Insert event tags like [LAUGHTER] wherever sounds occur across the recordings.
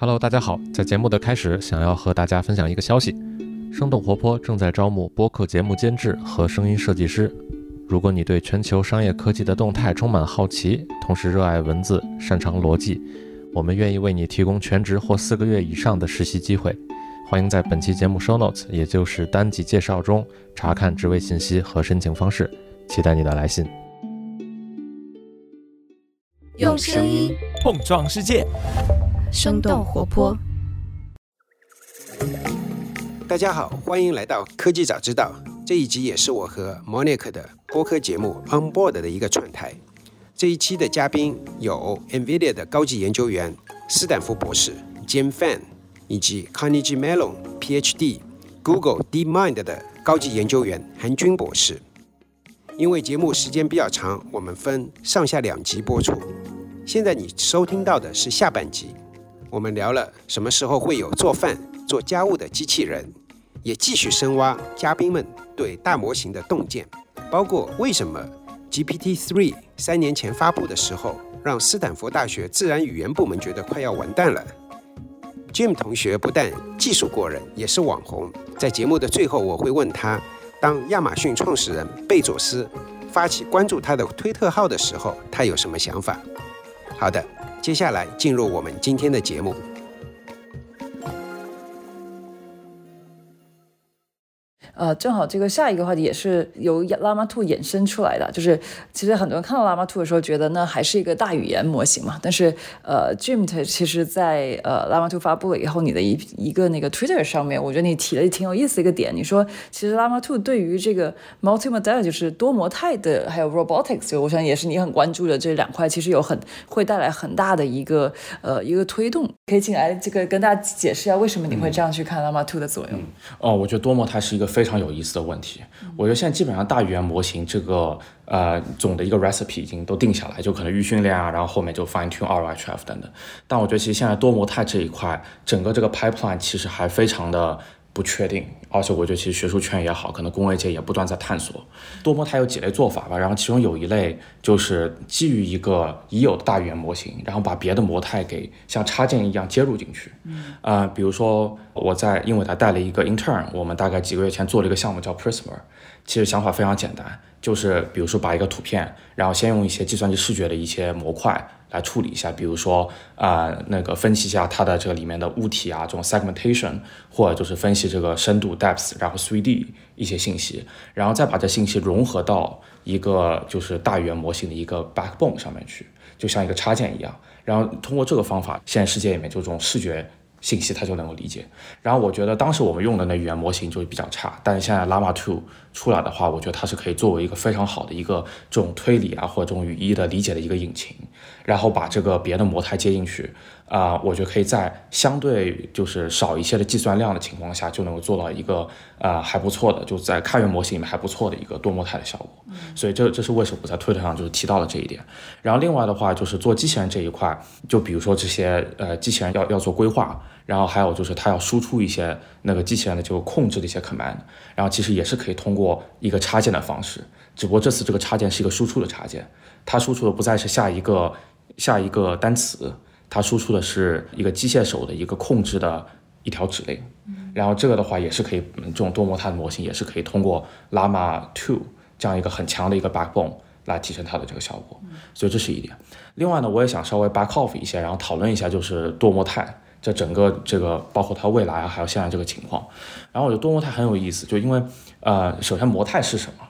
Hello，大家好，在节目的开始，想要和大家分享一个消息：生动活泼正在招募播客节目监制和声音设计师。如果你对全球商业科技的动态充满好奇，同时热爱文字、擅长逻辑，我们愿意为你提供全职或四个月以上的实习机会。欢迎在本期节目 show notes，也就是单集介绍中查看职位信息和申请方式。期待你的来信。用声音碰撞世界，生动活泼。大家好，欢迎来到科技早知道。这一集也是我和 Monica 的播客节目 On Board 的一个串台。这一期的嘉宾有 NVIDIA 的高级研究员斯坦福博士 Jim Fan，以及 Carnegie Mellon PhD、Google DeepMind 的高级研究员韩军博士。因为节目时间比较长，我们分上下两集播出。现在你收听到的是下半集，我们聊了什么时候会有做饭、做家务的机器人，也继续深挖嘉宾们对大模型的洞见，包括为什么 GPT-3 三年前发布的时候，让斯坦福大学自然语言部门觉得快要完蛋了。Jim 同学不但技术过人，也是网红。在节目的最后，我会问他。当亚马逊创始人贝佐斯发起关注他的推特号的时候，他有什么想法？好的，接下来进入我们今天的节目。呃，正好这个下一个话题也是由 Llama 2衍生出来的，就是其实很多人看到 Llama 2的时候，觉得那还是一个大语言模型嘛。但是呃，Jim 其实在呃 Llama 2发布了以后，你的一一个那个 Twitter 上面，我觉得你提了挺有意思一个点，你说其实 Llama 2对于这个 multimodal 就是多模态的，还有 robotics，我想也是你很关注的这两块，其实有很会带来很大的一个呃一个推动。可以进来这个跟大家解释一下，为什么你会这样去看 Llama 2的作用？哦，我觉得多模态是一个非常。非常有意思的问题，我觉得现在基本上大语言模型这个呃总的一个 recipe 已经都定下来，就可能预训练啊，然后后面就 fine tune RLHF 等等。但我觉得其实现在多模态这一块，整个这个 pipeline 其实还非常的。不确定，而且我觉得其实学术圈也好，可能工业界也不断在探索多模态有几类做法吧。然后其中有一类就是基于一个已有的大语言模型，然后把别的模态给像插件一样接入进去。嗯，啊，比如说我在英伟达带了一个 intern，我们大概几个月前做了一个项目叫 Prisma。其实想法非常简单，就是比如说把一个图片，然后先用一些计算机视觉的一些模块。来处理一下，比如说啊，那个分析一下它的这个里面的物体啊，这种 segmentation，或者就是分析这个深度 depth，然后 3D 一些信息，然后再把这信息融合到一个就是大语言模型的一个 backbone 上面去，就像一个插件一样，然后通过这个方法，现在世界里面就这种视觉。信息它就能够理解，然后我觉得当时我们用的那语言模型就比较差，但是现在 Llama 2出来的话，我觉得它是可以作为一个非常好的一个这种推理啊或者这种语义的理解的一个引擎，然后把这个别的模态接进去。啊，我觉得可以在相对就是少一些的计算量的情况下，就能够做到一个呃还不错的，就在开源模型里面还不错的一个多模态的效果。所以这这是为什么我在推特上就是提到了这一点。然后另外的话就是做机器人这一块，就比如说这些呃机器人要要做规划，然后还有就是它要输出一些那个机器人的就控制的一些 command，然后其实也是可以通过一个插件的方式，只不过这次这个插件是一个输出的插件，它输出的不再是下一个下一个单词。它输出的是一个机械手的一个控制的一条指令，然后这个的话也是可以，这种多模态的模型也是可以通过 Llama 2这样一个很强的一个 backbone 来提升它的这个效果，所以这是一点。另外呢，我也想稍微 back off 一些，然后讨论一下就是多模态这整个这个包括它未来啊，还有现在这个情况。然后我觉得多模态很有意思，就因为呃，首先模态是什么，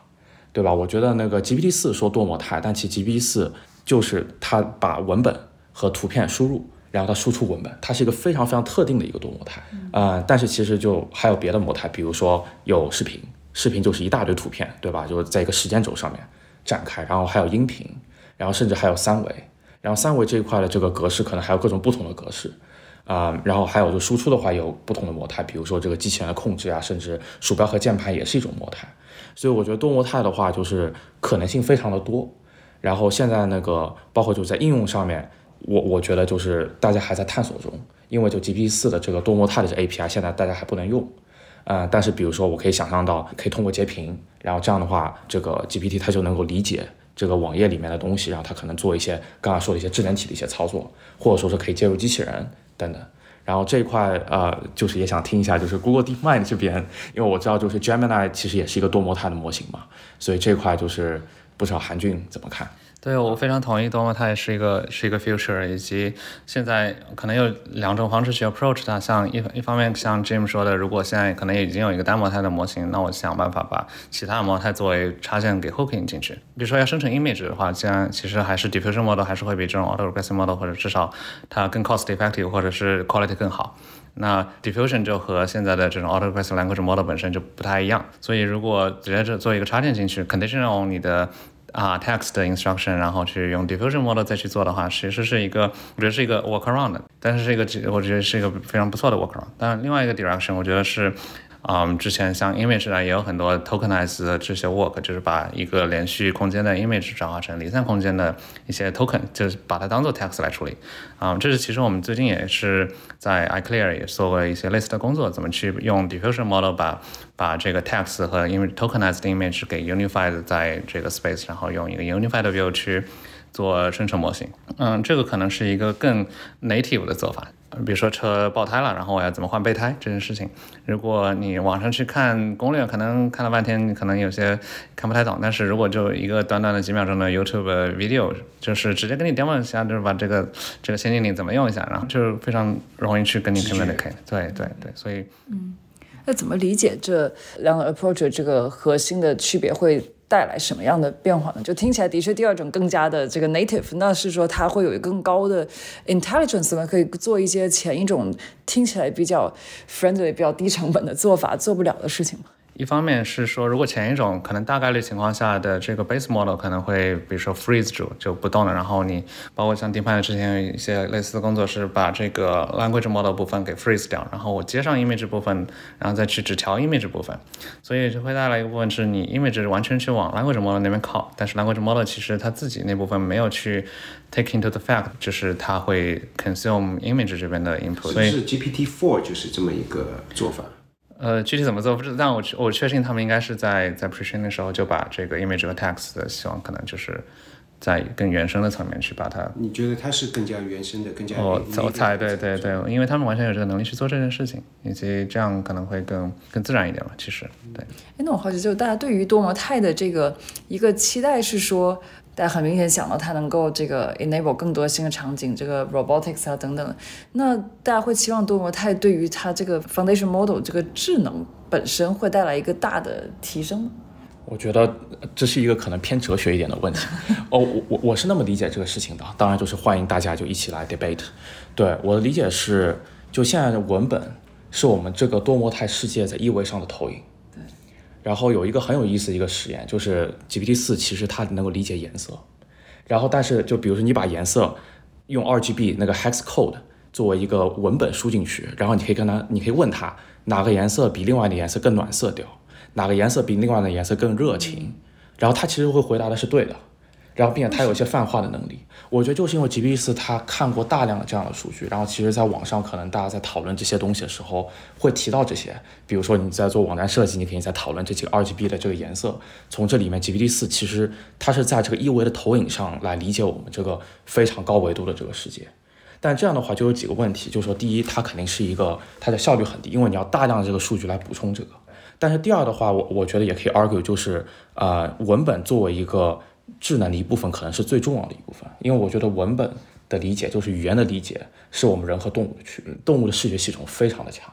对吧？我觉得那个 GPT 四说多模态，但其实 GPT 四就是它把文本。和图片输入，然后它输出文本，它是一个非常非常特定的一个多模态啊。但是其实就还有别的模态，比如说有视频，视频就是一大堆图片，对吧？就是在一个时间轴上面展开，然后还有音频，然后甚至还有三维，然后三维这一块的这个格式可能还有各种不同的格式啊。然后还有就输出的话有不同的模态，比如说这个机器人的控制啊，甚至鼠标和键盘也是一种模态。所以我觉得多模态的话就是可能性非常的多。然后现在那个包括就在应用上面。我我觉得就是大家还在探索中，因为就 GPT 四的这个多模态的这 API 现在大家还不能用，呃，但是比如说我可以想象到可以通过截屏，然后这样的话，这个 GPT 它就能够理解这个网页里面的东西，然后它可能做一些刚刚说的一些智能体的一些操作，或者说是可以接入机器人等等。然后这一块呃，就是也想听一下，就是 Google DeepMind 这边，因为我知道就是 Gemini 其实也是一个多模态的模型嘛，所以这块就是不知道韩俊怎么看。对，我非常同意多模态是一个是一个 future，以及现在可能有两种方式去 approach 它。像一一方面，像 Jim 说的，如果现在可能已经有一个单模态的模型，那我想办法把其他的模态作为插件给 hooking 进去。比如说要生成 image 的话，既然其实还是 diffusion model 还是会比这种 auto-regressive model 或者至少它更 cost effective 或者是 quality 更好。那 diffusion 就和现在的这种 auto-regressive language model 本身就不太一样。所以如果直接做一个插件进去，conditional 你的啊，text instruction，然后去用 diffusion model 再去做的话，其实是一个，我觉得是一个 workaround，但是这个，我觉得是一个非常不错的 workaround。但另外一个 direction，我觉得是。嗯，之前像 image 啊，也有很多 tokenize 的这些 work，就是把一个连续空间的 image 转化成离散空间的一些 token，就是把它当做 text 来处理。啊，这是其实我们最近也是在 iClear 也做过一些类似的工作，怎么去用 diffusion model 把把这个 text 和 image tokenize 的 image 给 unified 在这个 space，然后用一个 unified view 去做生成模型。嗯，这个可能是一个更 native 的做法。比如说车爆胎了，然后我要怎么换备胎这件事情，如果你网上去看攻略，可能看了半天，你可能有些看不太懂。但是如果就一个短短的几秒钟的 YouTube video，就是直接给你 demo 一下，就是把这个这个先进领怎么用一下，然后就非常容易去跟你 communicate。对对对，所以嗯，那怎么理解这两个 approach 这个核心的区别会？带来什么样的变化呢？就听起来的确第二种更加的这个 native，那是说它会有一个更高的 intelligence 吗？可以做一些前一种听起来比较 friendly、比较低成本的做法做不了的事情吗？一方面是说，如果前一种可能大概率情况下的这个 base model 可能会，比如说 freeze 住就不动了，然后你包括像 DeepMind 之前有一些类似的工作是把这个 language model 部分给 freeze 掉，然后我接上 image 部分，然后再去只调 image 部分，所以就会带来一个部分是你 image 完全去往 language model 那边靠，但是 language model 其实它自己那部分没有去 take into the fact，就是它会 consume image 这边的 input，所以 GPT-4 就是这么一个做法。呃，具体怎么做不知道，但我我确信他们应该是在在 pretraining 的时候就把这个 image 和 text 的希望可能就是在更原生的层面去把它。你觉得它是更加原生的，更加？我我猜对对对，因为他们完全有这个能力去做这件事情，以及这样可能会更更自然一点吧。其实，对。哎，那我好奇，就是大家对于多模态的这个一个期待是说。大家很明显想到它能够这个 enable 更多新的场景，这个 robotics 啊等等。那大家会期望多模态对于它这个 foundation model 这个智能本身会带来一个大的提升吗？我觉得这是一个可能偏哲学一点的问题。[LAUGHS] 哦，我我我是那么理解这个事情的。当然就是欢迎大家就一起来 debate。对我的理解是，就现在的文本是我们这个多模态世界在一维上的投影。然后有一个很有意思的一个实验，就是 GPT 四其实它能够理解颜色，然后但是就比如说你把颜色用 RGB 那个 hex code 作为一个文本输进去，然后你可以跟它，你可以问它哪个颜色比另外的颜色更暖色调，哪个颜色比另外的颜色更热情，然后它其实会回答的是对的。然后，并且它有一些泛化的能力，我觉得就是因为 GPT 四它看过大量的这样的数据，然后其实在网上可能大家在讨论这些东西的时候会提到这些，比如说你在做网站设计，你肯定在讨论这几个 RGB 的这个颜色，从这里面 GPT 四其实它是在这个一维的投影上来理解我们这个非常高维度的这个世界，但这样的话就有几个问题，就是说第一，它肯定是一个它的效率很低，因为你要大量的这个数据来补充这个，但是第二的话，我我觉得也可以 argue 就是呃文本作为一个。智能的一部分可能是最重要的一部分，因为我觉得文本的理解就是语言的理解，是我们人和动物的区别。动物的视觉系统非常的强。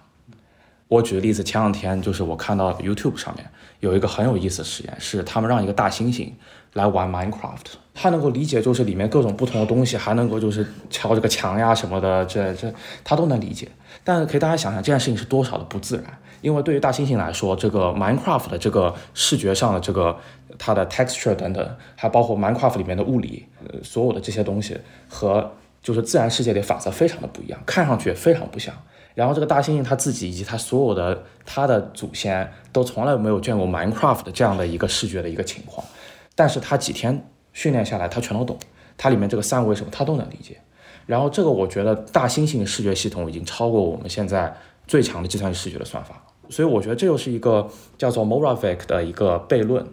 我举个例子，前两天就是我看到 YouTube 上面有一个很有意思的实验，是他们让一个大猩猩来玩 Minecraft，它能够理解就是里面各种不同的东西，还能够就是敲这个墙呀什么的，这这它都能理解。但是可以大家想想这件事情是多少的不自然，因为对于大猩猩来说，这个 Minecraft 的这个视觉上的这个。它的 texture 等等，还包括 Minecraft 里面的物理，呃，所有的这些东西和就是自然世界里法则非常的不一样，看上去也非常不像。然后这个大猩猩它自己以及它所有的它的祖先都从来没有见过 Minecraft 的这样的一个视觉的一个情况，但是它几天训练下来，它全都懂，它里面这个三维什么它都能理解。然后这个我觉得大猩猩的视觉系统已经超过我们现在最强的计算机视觉的算法，所以我觉得这又是一个叫做 Moravec 的一个悖论。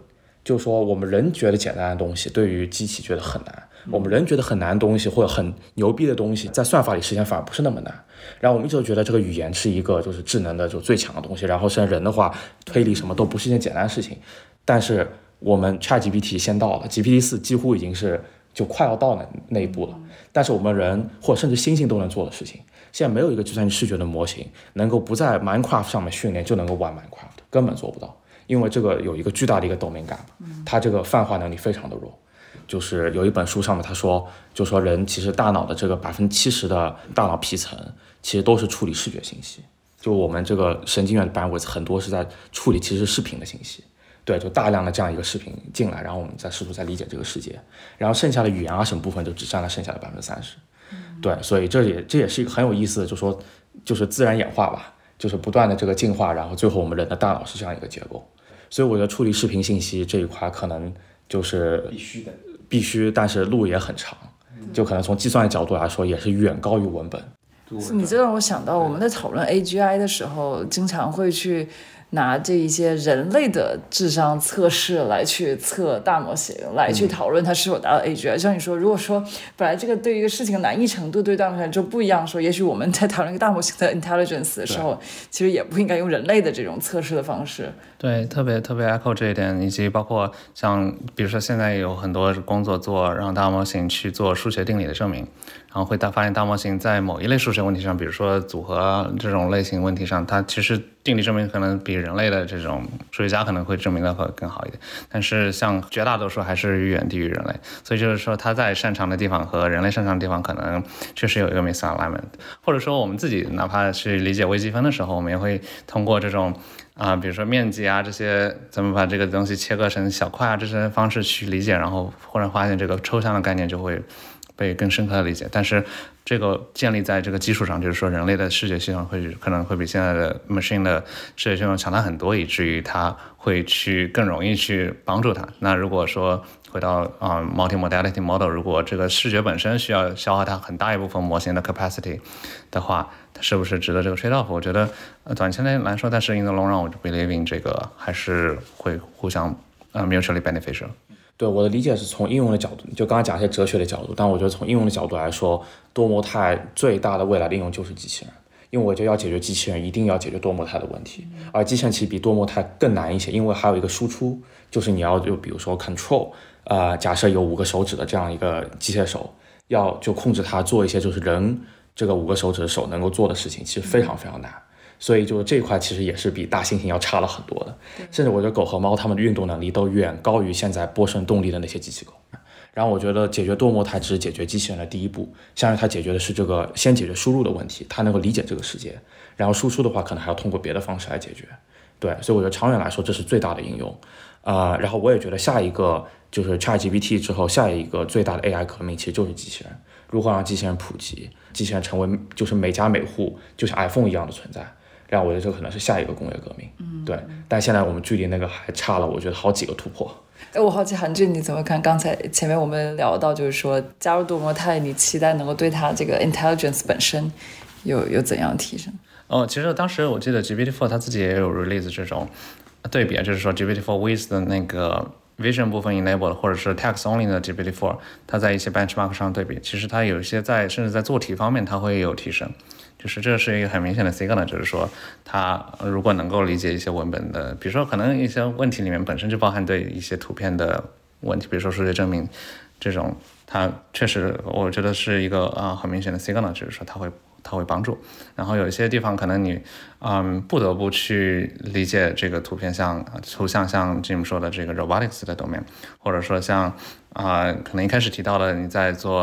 就是说我们人觉得简单的东西，对于机器觉得很难，我们人觉得很难的东西或者很牛逼的东西，在算法里实现反而不是那么难。然后我们一直都觉得这个语言是一个就是智能的就最强的东西，然后像人的话推理什么都不是一件简单的事情。但是我们 ChatGPT 先到了，GPT 四几乎已经是就快要到那那一步了。但是我们人或者甚至猩猩都能做的事情，现在没有一个计算机视觉的模型能够不在 Minecraft 上面训练就能够玩 Minecraft，根本做不到。因为这个有一个巨大的一个 domain gap，它这个泛化能力非常的弱。就是有一本书上面他说，就说人其实大脑的这个百分之七十的大脑皮层，其实都是处理视觉信息。就我们这个神经元的 bandwidth 很多是在处理其实视频的信息。对，就大量的这样一个视频进来，然后我们再试图再理解这个世界，然后剩下的语言啊什么部分就只占了剩下的百分之三十。对，所以这也这也是一个很有意思的，就说就是自然演化吧，就是不断的这个进化，然后最后我们人的大脑是这样一个结构。所以我觉得处理视频信息这一块可能就是必须的，必须，但是路也很长，就可能从计算的角度来说也是远高于文本。你这让我想到我们在讨论 AGI 的时候，经常会去。拿这一些人类的智商测试来去测大模型，来去讨论它是否达到 AGI。像你说，如果说本来这个对于一个事情的难易程度对大模型就不一样，说也许我们在讨论一个大模型的 intelligence 的时候，其实也不应该用人类的这种测试的方式。对，特别特别 echo 这一点，以及包括像比如说现在有很多工作做让大模型去做数学定理的证明，然后会大发现大模型在某一类数学问题上，比如说组合这种类型问题上，它其实。定理证明可能比人类的这种数学家可能会证明的会更好一点，但是像绝大多数还是远低于人类，所以就是说它在擅长的地方和人类擅长的地方可能确实有一个 misalignment，或者说我们自己哪怕去理解微积分的时候，我们也会通过这种啊，比如说面积啊这些，怎么把这个东西切割成小块啊这些方式去理解，然后忽然发现这个抽象的概念就会。被更深刻的理解，但是这个建立在这个基础上，就是说人类的视觉系统会可能会比现在的 machine 的视觉系统强大很多，以至于它会去更容易去帮助它。那如果说回到啊 multi-modality model，如果这个视觉本身需要消耗它很大一部分模型的 capacity 的话，它是不是值得这个 trade off？我觉得短期内来说，但是 in the long run，我 believe in 这个还是会互相呃 mutually beneficial。对我的理解是从应用的角度，就刚才讲一些哲学的角度，但我觉得从应用的角度来说，多模态最大的未来的应用就是机器人，因为我觉得要解决机器人，一定要解决多模态的问题，而机器人其实比多模态更难一些，因为还有一个输出，就是你要就比如说 control，呃，假设有五个手指的这样一个机械手，要就控制它做一些就是人这个五个手指的手能够做的事情，其实非常非常难。所以，就这一块其实也是比大猩猩要差了很多的，甚至我觉得狗和猫它们的运动能力都远高于现在波声动力的那些机器狗。然后，我觉得解决多模态只是解决机器人的第一步，相当于它解决的是这个先解决输入的问题，它能够理解这个世界，然后输出的话可能还要通过别的方式来解决。对，所以我觉得长远来说这是最大的应用。啊，然后我也觉得下一个就是 ChatGPT 之后，下一个最大的 AI 革命其实就是机器人，如何让机器人普及，机器人成为就是每家每户就像 iPhone 一样的存在。让我觉得这可能是下一个工业革命，嗯，对。但现在我们距离那个还差了，我觉得好几个突破。哎，我好奇韩俊你怎么看？刚才前面我们聊到，就是说加入多模态，你期待能够对它这个 intelligence 本身有有怎样的提升？哦，其实当时我记得 GPT-4 它自己也有 release 这种对比，就是说 GPT-4 with 的那个 vision 部分 enabled，或者是 text only 的 GPT-4，它在一些 benchmark 上对比，其实它有一些在甚至在做题方面它会有提升。就是这是一个很明显的 signal，就是说，他如果能够理解一些文本的，比如说可能一些问题里面本身就包含对一些图片的问题，比如说数学证明这种，他确实我觉得是一个啊很明显的 signal，就是说他会它会帮助。然后有一些地方可能你嗯不得不去理解这个图片像图像像 Jim 说的这个 robotics 的 domain，或者说像。啊，可能一开始提到了你在做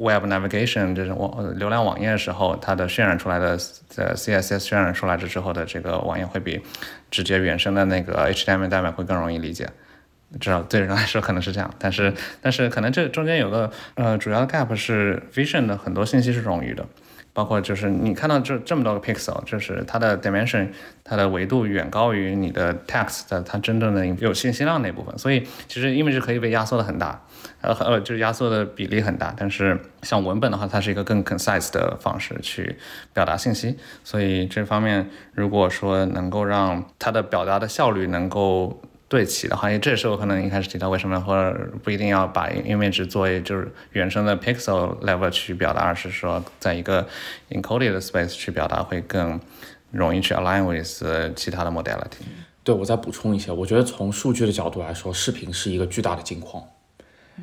web navigation 这种网流量网页的时候，它的渲染出来的呃 CSS 渲染出来之后的这个网页会比直接原生的那个 HTML 代码会更容易理解，至少对人来说可能是这样。但是但是可能这中间有个呃主要的 gap 是 vision 的很多信息是冗余的。包括就是你看到这这么多个 pixel，就是它的 dimension，它的维度远高于你的 text 的它真正的有信息量那部分，所以其实 image 可以被压缩的很大，呃呃就是压缩的比例很大，但是像文本的话，它是一个更 concise 的方式去表达信息，所以这方面如果说能够让它的表达的效率能够。对齐的话，这也是我可能一开始提到为什么或者不一定要把 image 作为就是原生的 pixel level 去表达，而是说在一个 encoded space 去表达会更容易去 align with 其他的 modality。对，我再补充一些，我觉得从数据的角度来说，视频是一个巨大的金矿。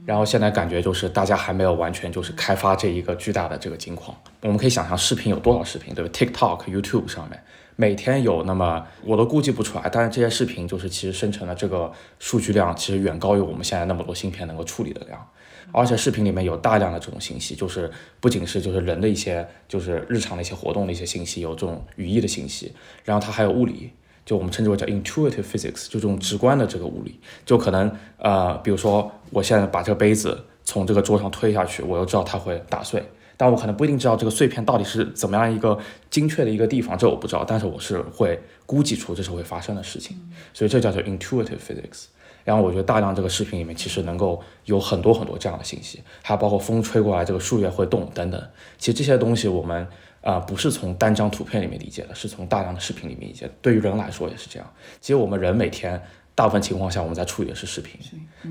然后现在感觉就是大家还没有完全就是开发这一个巨大的这个金矿。我们可以想象视频有多少视频，对吧？TikTok、YouTube 上面每天有那么我都估计不出来，但是这些视频就是其实生成的这个数据量其实远高于我们现在那么多芯片能够处理的量。而且视频里面有大量的这种信息，就是不仅是就是人的一些就是日常的一些活动的一些信息，有这种语义的信息，然后它还有物理。就我们称之为叫 intuitive physics，就这种直观的这个物理，就可能呃，比如说我现在把这个杯子从这个桌上推下去，我又知道它会打碎，但我可能不一定知道这个碎片到底是怎么样一个精确的一个地方，这我不知道，但是我是会估计出这是会发生的事情，所以这叫做 intuitive physics。然后我觉得大量这个视频里面其实能够有很多很多这样的信息，还有包括风吹过来这个树叶会动等等，其实这些东西我们。啊，不是从单张图片里面理解的，是从大量的视频里面理解。对于人来说也是这样。其实我们人每天大部分情况下我们在处理的是视频，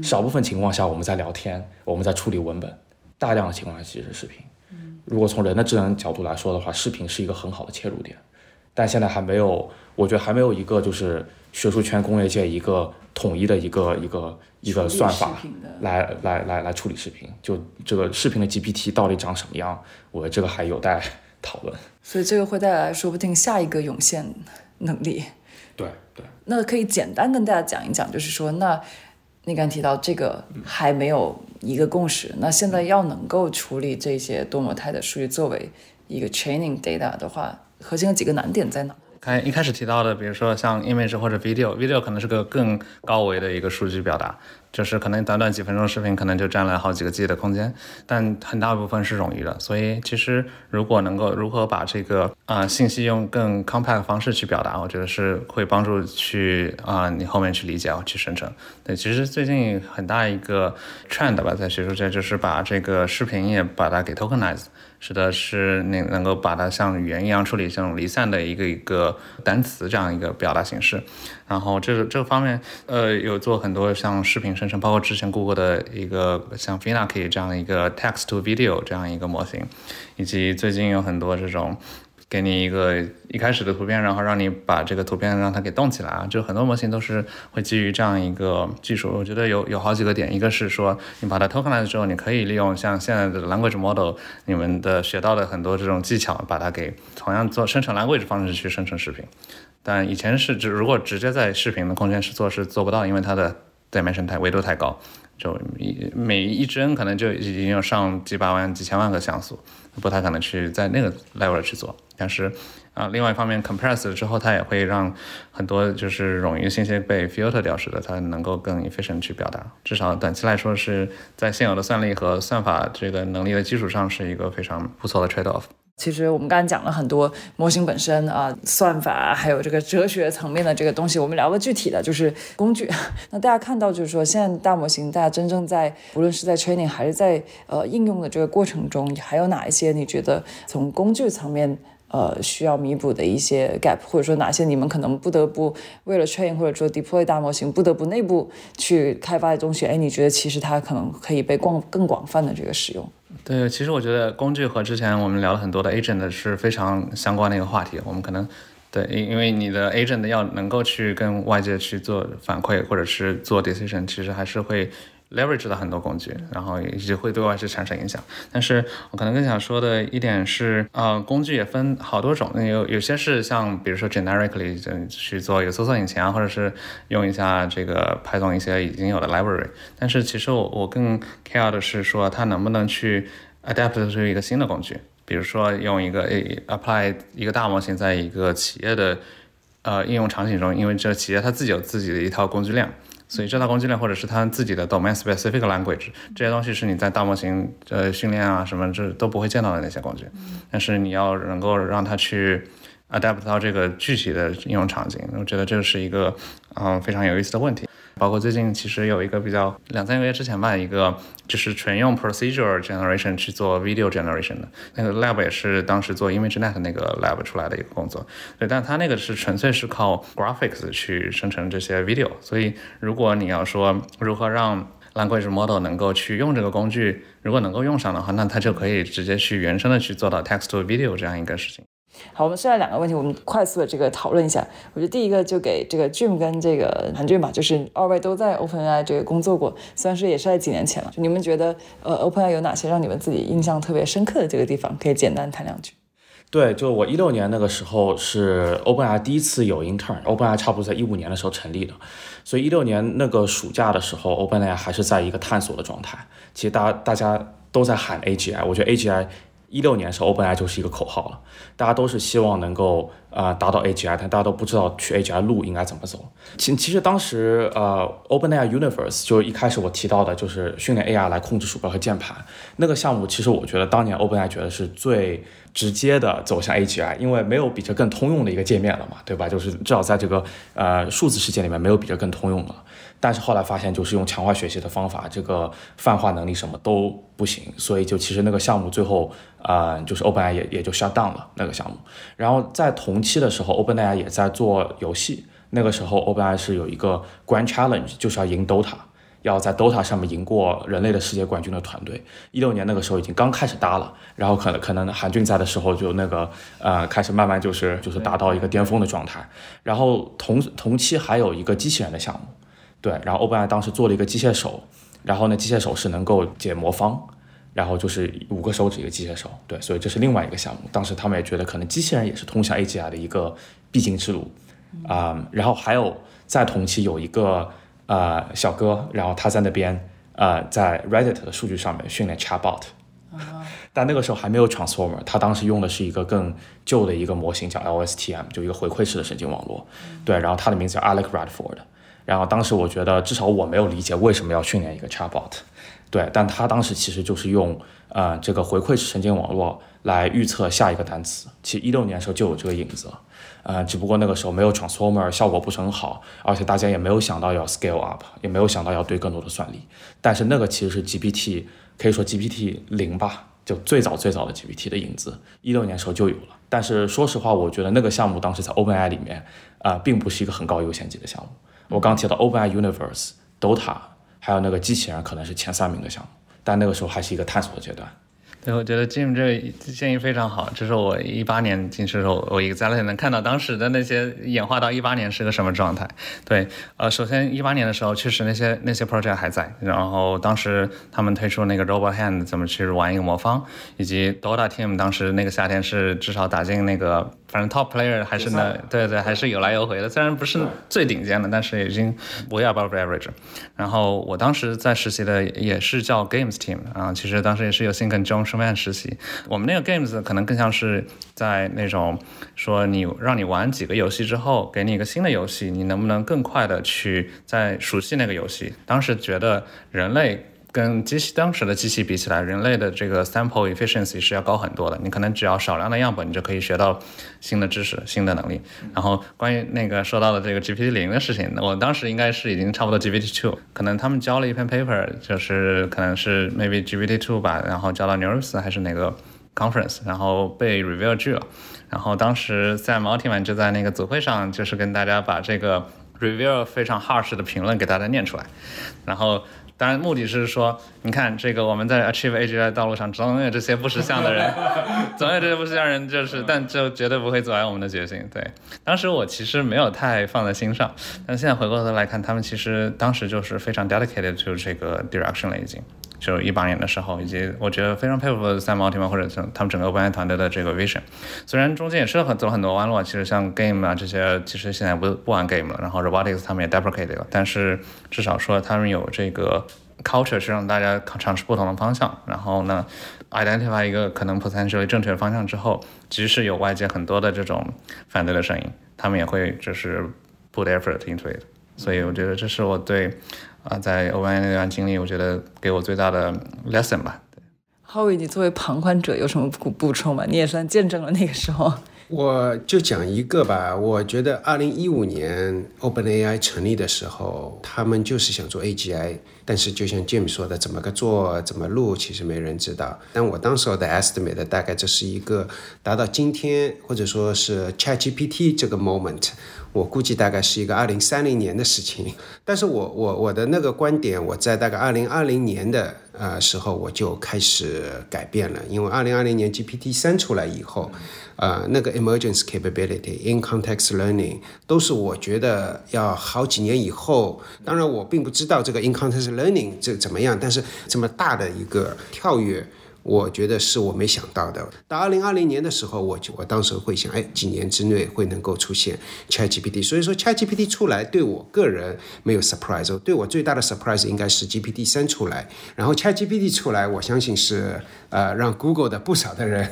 少部分情况下我们在聊天，我们在处理文本。大量的情况下其实是视频。如果从人的智能角度来说的话，视频是一个很好的切入点。但现在还没有，我觉得还没有一个就是学术圈、工业界一个统一的一个一个一个算法来来来来处理视频。就这个视频的 GPT 到底长什么样，我这个还有待。[LAUGHS] 讨论，所以这个会带来说不定下一个涌现能力。对对，那可以简单跟大家讲一讲，就是说，那你刚提到这个还没有一个共识，那现在要能够处理这些多模态的数据作为一个 training data 的话，核心的几个难点在哪？看一开始提到的，比如说像 image 或者 video，video 可能是个更高维的一个数据表达。就是可能短短几分钟视频，可能就占了好几个 G 的空间，但很大部分是冗余的。所以其实如果能够如何把这个啊信息用更 compact 方式去表达，我觉得是会帮助去啊你后面去理解去生成。对，其实最近很大一个 trend 吧，在学术界就是把这个视频也把它给 tokenize。使得是能能够把它像语言一样处理这种离散的一个一个单词这样一个表达形式，然后这个这个方面呃有做很多像视频生成，包括之前谷歌的一个像 Finaki 这样一个 text to video 这样一个模型，以及最近有很多这种。给你一个一开始的图片，然后让你把这个图片让它给动起来啊！就很多模型都是会基于这样一个技术。我觉得有有好几个点，一个是说你把它 tokenize 之后，你可以利用像现在的 language model，你们的学到的很多这种技巧，把它给同样做生成 language 方式去生成视频。但以前是只如果直接在视频的空间是做是做不到，因为它的 dimension 太维度太高，就一每一帧可能就已经有上几百万、几千万个像素。不太可能去在那个 level 去做，但是啊，另外一方面 compress 之后，它也会让很多就是冗余信息被 filter 掉，使得它能够更 efficient 去表达。至少短期来说，是在现有的算力和算法这个能力的基础上，是一个非常不错的 trade off。其实我们刚才讲了很多模型本身啊，算法，还有这个哲学层面的这个东西。我们聊个具体的，就是工具。[LAUGHS] 那大家看到，就是说现在大模型，大家真正在无论是在 training 还是在呃应用的这个过程中，还有哪一些你觉得从工具层面呃需要弥补的一些 gap，或者说哪些你们可能不得不为了 train 或者说 deploy 大模型不得不内部去开发的东西？哎，你觉得其实它可能可以被广更广泛的这个使用？对，其实我觉得工具和之前我们聊了很多的 agent 是非常相关的一个话题。我们可能对，因因为你的 agent 要能够去跟外界去做反馈或者是做 decision，其实还是会。Leverage 到很多工具，然后也会对外界产生影响。但是我可能更想说的一点是，呃，工具也分好多种，有有些是像比如说 generically 去做一个搜索引擎啊，或者是用一下这个派送一些已经有的 library。但是其实我我更 care 的是说，它能不能去 adapt 出一个新的工具，比如说用一个 apply 一个大模型在一个企业的呃应用场景中，因为这企业它自己有自己的一套工具链。所以这套工具链或者是它自己的 domain specific language 这些东西是你在大模型呃训练啊什么这都不会见到的那些工具，但是你要能够让它去 adapt 到这个具体的应用场景，我觉得这是一个嗯非常有意思的问题。包括最近其实有一个比较两三个月之前吧，一个就是纯用 procedure generation 去做 video generation 的那个 lab 也是当时做 ImageNet 那个 lab 出来的一个工作。对，但它那个是纯粹是靠 graphics 去生成这些 video，所以如果你要说如何让 language model 能够去用这个工具，如果能够用上的话，那它就可以直接去原生的去做到 text to video 这样一个事情。好，我们现在两个问题，我们快速的这个讨论一下。我觉得第一个就给这个 Jim 跟这个韩俊吧，就是二位都在 OpenAI 这个工作过，虽然说也是在几年前了。就你们觉得，呃，OpenAI 有哪些让你们自己印象特别深刻的这个地方？可以简单谈两句。对，就我一六年那个时候是 OpenAI 第一次有 intern，OpenAI 差不多在一五年的时候成立的，所以一六年那个暑假的时候，OpenAI 还是在一个探索的状态。其实大家大家都在喊 AGI，我觉得 AGI。一六年时候，OpenAI 就是一个口号了，大家都是希望能够呃达到 AGI，但大家都不知道去 AGI 路应该怎么走。其其实当时呃 OpenAI Universe 就一开始我提到的就是训练 AI 来控制鼠标和键盘那个项目，其实我觉得当年 OpenAI 觉得是最直接的走向 AGI，因为没有比这更通用的一个界面了嘛，对吧？就是至少在这个呃数字世界里面没有比这更通用的。但是后来发现，就是用强化学习的方法，这个泛化能力什么都不行，所以就其实那个项目最后，呃，就是 OpenAI 也也就 shut down 了那个项目。然后在同期的时候，OpenAI 也在做游戏，那个时候 OpenAI 是有一个 Grand Challenge，就是要赢 Dota，要在 Dota 上面赢过人类的世界冠军的团队。一六年那个时候已经刚开始搭了，然后可能可能韩俊在的时候就那个呃开始慢慢就是就是达到一个巅峰的状态。然后同同期还有一个机器人的项目。对，然后 OpenAI 当时做了一个机械手，然后呢，机械手是能够解魔方，然后就是五个手指一个机械手，对，所以这是另外一个项目。当时他们也觉得可能机器人也是通向 AGI 的一个必经之路，啊，然后还有在同期有一个呃小哥，然后他在那边呃在 Reddit 的数据上面训练 Chatbot，但那个时候还没有 Transformer，他当时用的是一个更旧的一个模型叫 LSTM，就一个回馈式的神经网络，对，然后他的名字叫 Alec Radford。然后当时我觉得，至少我没有理解为什么要训练一个 chatbot，对，但他当时其实就是用呃这个回馈式神经网络来预测下一个单词。其实一六年的时候就有这个影子，呃，只不过那个时候没有 transformer，效果不是很好，而且大家也没有想到要 scale up，也没有想到要堆更多的算力。但是那个其实是 GPT，可以说 GPT 零吧，就最早最早的 GPT 的影子，一六年时候就有了。但是说实话，我觉得那个项目当时在 OpenAI 里面啊，并不是一个很高优先级的项目。我刚提到 OpenAI Universe、Dota，还有那个机器人可能是前三名的项目，但那个时候还是一个探索的阶段。对，我觉得 Jim 这个建议非常好。这是我一八年进去的时候，我一个 Zelly 能看到当时的那些演化到一八年是个什么状态。对，呃，首先一八年的时候，确实那些那些 project 还在。然后当时他们推出那个 Robot Hand 怎么去玩一个魔方，以及 Dota Team 当时那个夏天是至少打进那个。反正 top player 还是呢，对对，还是有来有回的。虽然不是最顶尖的，但是已经 way above average。然后我当时在实习的也是叫 games team 啊，其实当时也是有幸跟 John Schuman 实习。我们那个 games 可能更像是在那种说你让你玩几个游戏之后，给你一个新的游戏，你能不能更快的去在熟悉那个游戏？当时觉得人类。跟机器当时的机器比起来，人类的这个 sample efficiency 是要高很多的。你可能只要少量的样本，你就可以学到新的知识、新的能力。然后关于那个说到的这个 GPT 零的事情，我当时应该是已经差不多 GPT two，可能他们交了一篇 paper，就是可能是 maybe GPT two 吧，然后交到 Neurus 还是哪个 conference，然后被 review 拒了。然后当时在 Multiman 就在那个组会上，就是跟大家把这个 review 非常 harsh 的评论给大家念出来，然后。当然，目的是说，你看这个我们在 achieve AGI 道路上总有这些不识相的人，[LAUGHS] 总有这些不识相人，就是，但就绝对不会阻碍我们的决心。对，当时我其实没有太放在心上，但现在回过头来看，他们其实当时就是非常 dedicated to 这个 direction 了已经。就一八年的时候，以及我觉得非常佩服三毛天猫或者他们整个 OpenAI 团队的这个 vision。虽然中间也是很走了很多弯路，其实像 game 啊这些，其实现在不不玩 game 了。然后 robotics 他们也 deprecated 了，但是至少说他们有这个 culture 去让大家尝试不同的方向。然后呢，identify 一个可能 potentially 正确的方向之后，即使有外界很多的这种反对的声音，他们也会就是 put effort into it。所以我觉得这是我对。啊，在 OpenAI 那段经历，我觉得给我最大的 lesson 吧。浩宇，你作为旁观者有什么补补充吗？你也算见证了那个时候。我就讲一个吧，我觉得二零一五年 OpenAI 成立的时候，他们就是想做 AGI，但是就像 Jim 说的，怎么个做，怎么录，其实没人知道。但我当时候的 estimate 大概这是一个达到今天或者说是 ChatGPT 这个 moment。我估计大概是一个二零三零年的事情，但是我我我的那个观点，我在大概二零二零年的呃时候我就开始改变了，因为二零二零年 GPT 三出来以后，呃，那个 emergence capability、in context learning 都是我觉得要好几年以后，当然我并不知道这个 in context learning 这怎么样，但是这么大的一个跳跃。我觉得是我没想到的。到二零二零年的时候，我就我当时会想，哎，几年之内会能够出现 ChatGPT。所以说 ChatGPT 出来对我个人没有 surprise，对我最大的 surprise 应该是 GPT 三出来。然后 ChatGPT 出来，我相信是呃让 Google 的不少的人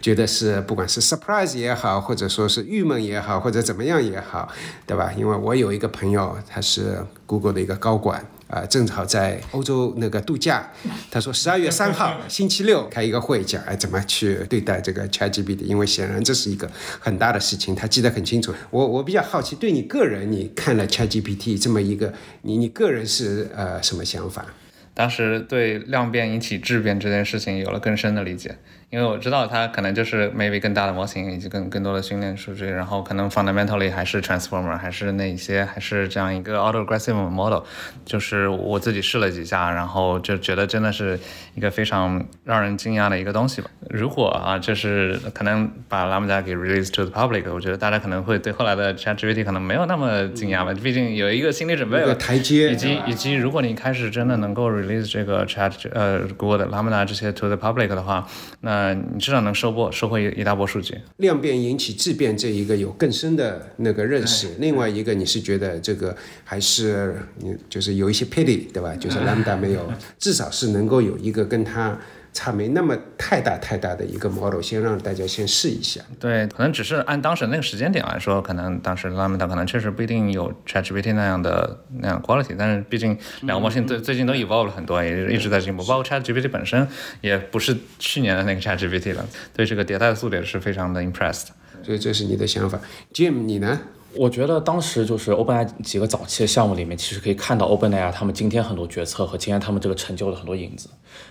觉得是不管是 surprise 也好，或者说是郁闷也好，或者怎么样也好，对吧？因为我有一个朋友，他是 Google 的一个高管。啊，正好在欧洲那个度假，他说十二月三号 [LAUGHS] 星期六开一个会，讲哎怎么去对待这个 ChatGPT，因为显然这是一个很大的事情，他记得很清楚。我我比较好奇，对你个人，你看了 ChatGPT 这么一个，你你个人是呃什么想法？当时对量变引起质变这件事情有了更深的理解。因为我知道它可能就是 maybe 更大的模型以及更更多的训练数据，然后可能 fundamentally 还是 transformer，还是那一些还是这样一个 autoaggressive model，就是我自己试了几下，然后就觉得真的是一个非常让人惊讶的一个东西吧。如果啊，就是可能把 Lambda 给 release to the public，我觉得大家可能会对后来的 ChatGPT 可能没有那么惊讶吧，毕竟有一个心理准备了，台阶，以及以及如果你开始真的能够 release 这个 Chat 呃 Google 的 Lambda 这些 to the public 的话，那呃，你至少能收获收获一一大波数据。量变引起质变，这一个有更深的那个认识。另外一个，你是觉得这个还是你就是有一些 pity，对吧？就是 [LAUGHS] lambda 没有，至少是能够有一个跟它。差没那么太大太大的一个 model，先让大家先试一下。对，可能只是按当时那个时间点来说，可能当时 Lambda 可能确实不一定有 ChatGPT 那样的那样 quality，但是毕竟两个模型最最近都 evolve 了很多，也一直在进步。包括 ChatGPT 本身也不是去年的那个 ChatGPT 了，对这个迭代的速度也是非常的 impressed。所以这是你的想法，Jim，你呢？我觉得当时就是 OpenAI 几个早期的项目里面，其实可以看到 OpenAI 他们今天很多决策和今天他们这个成就的很多影子。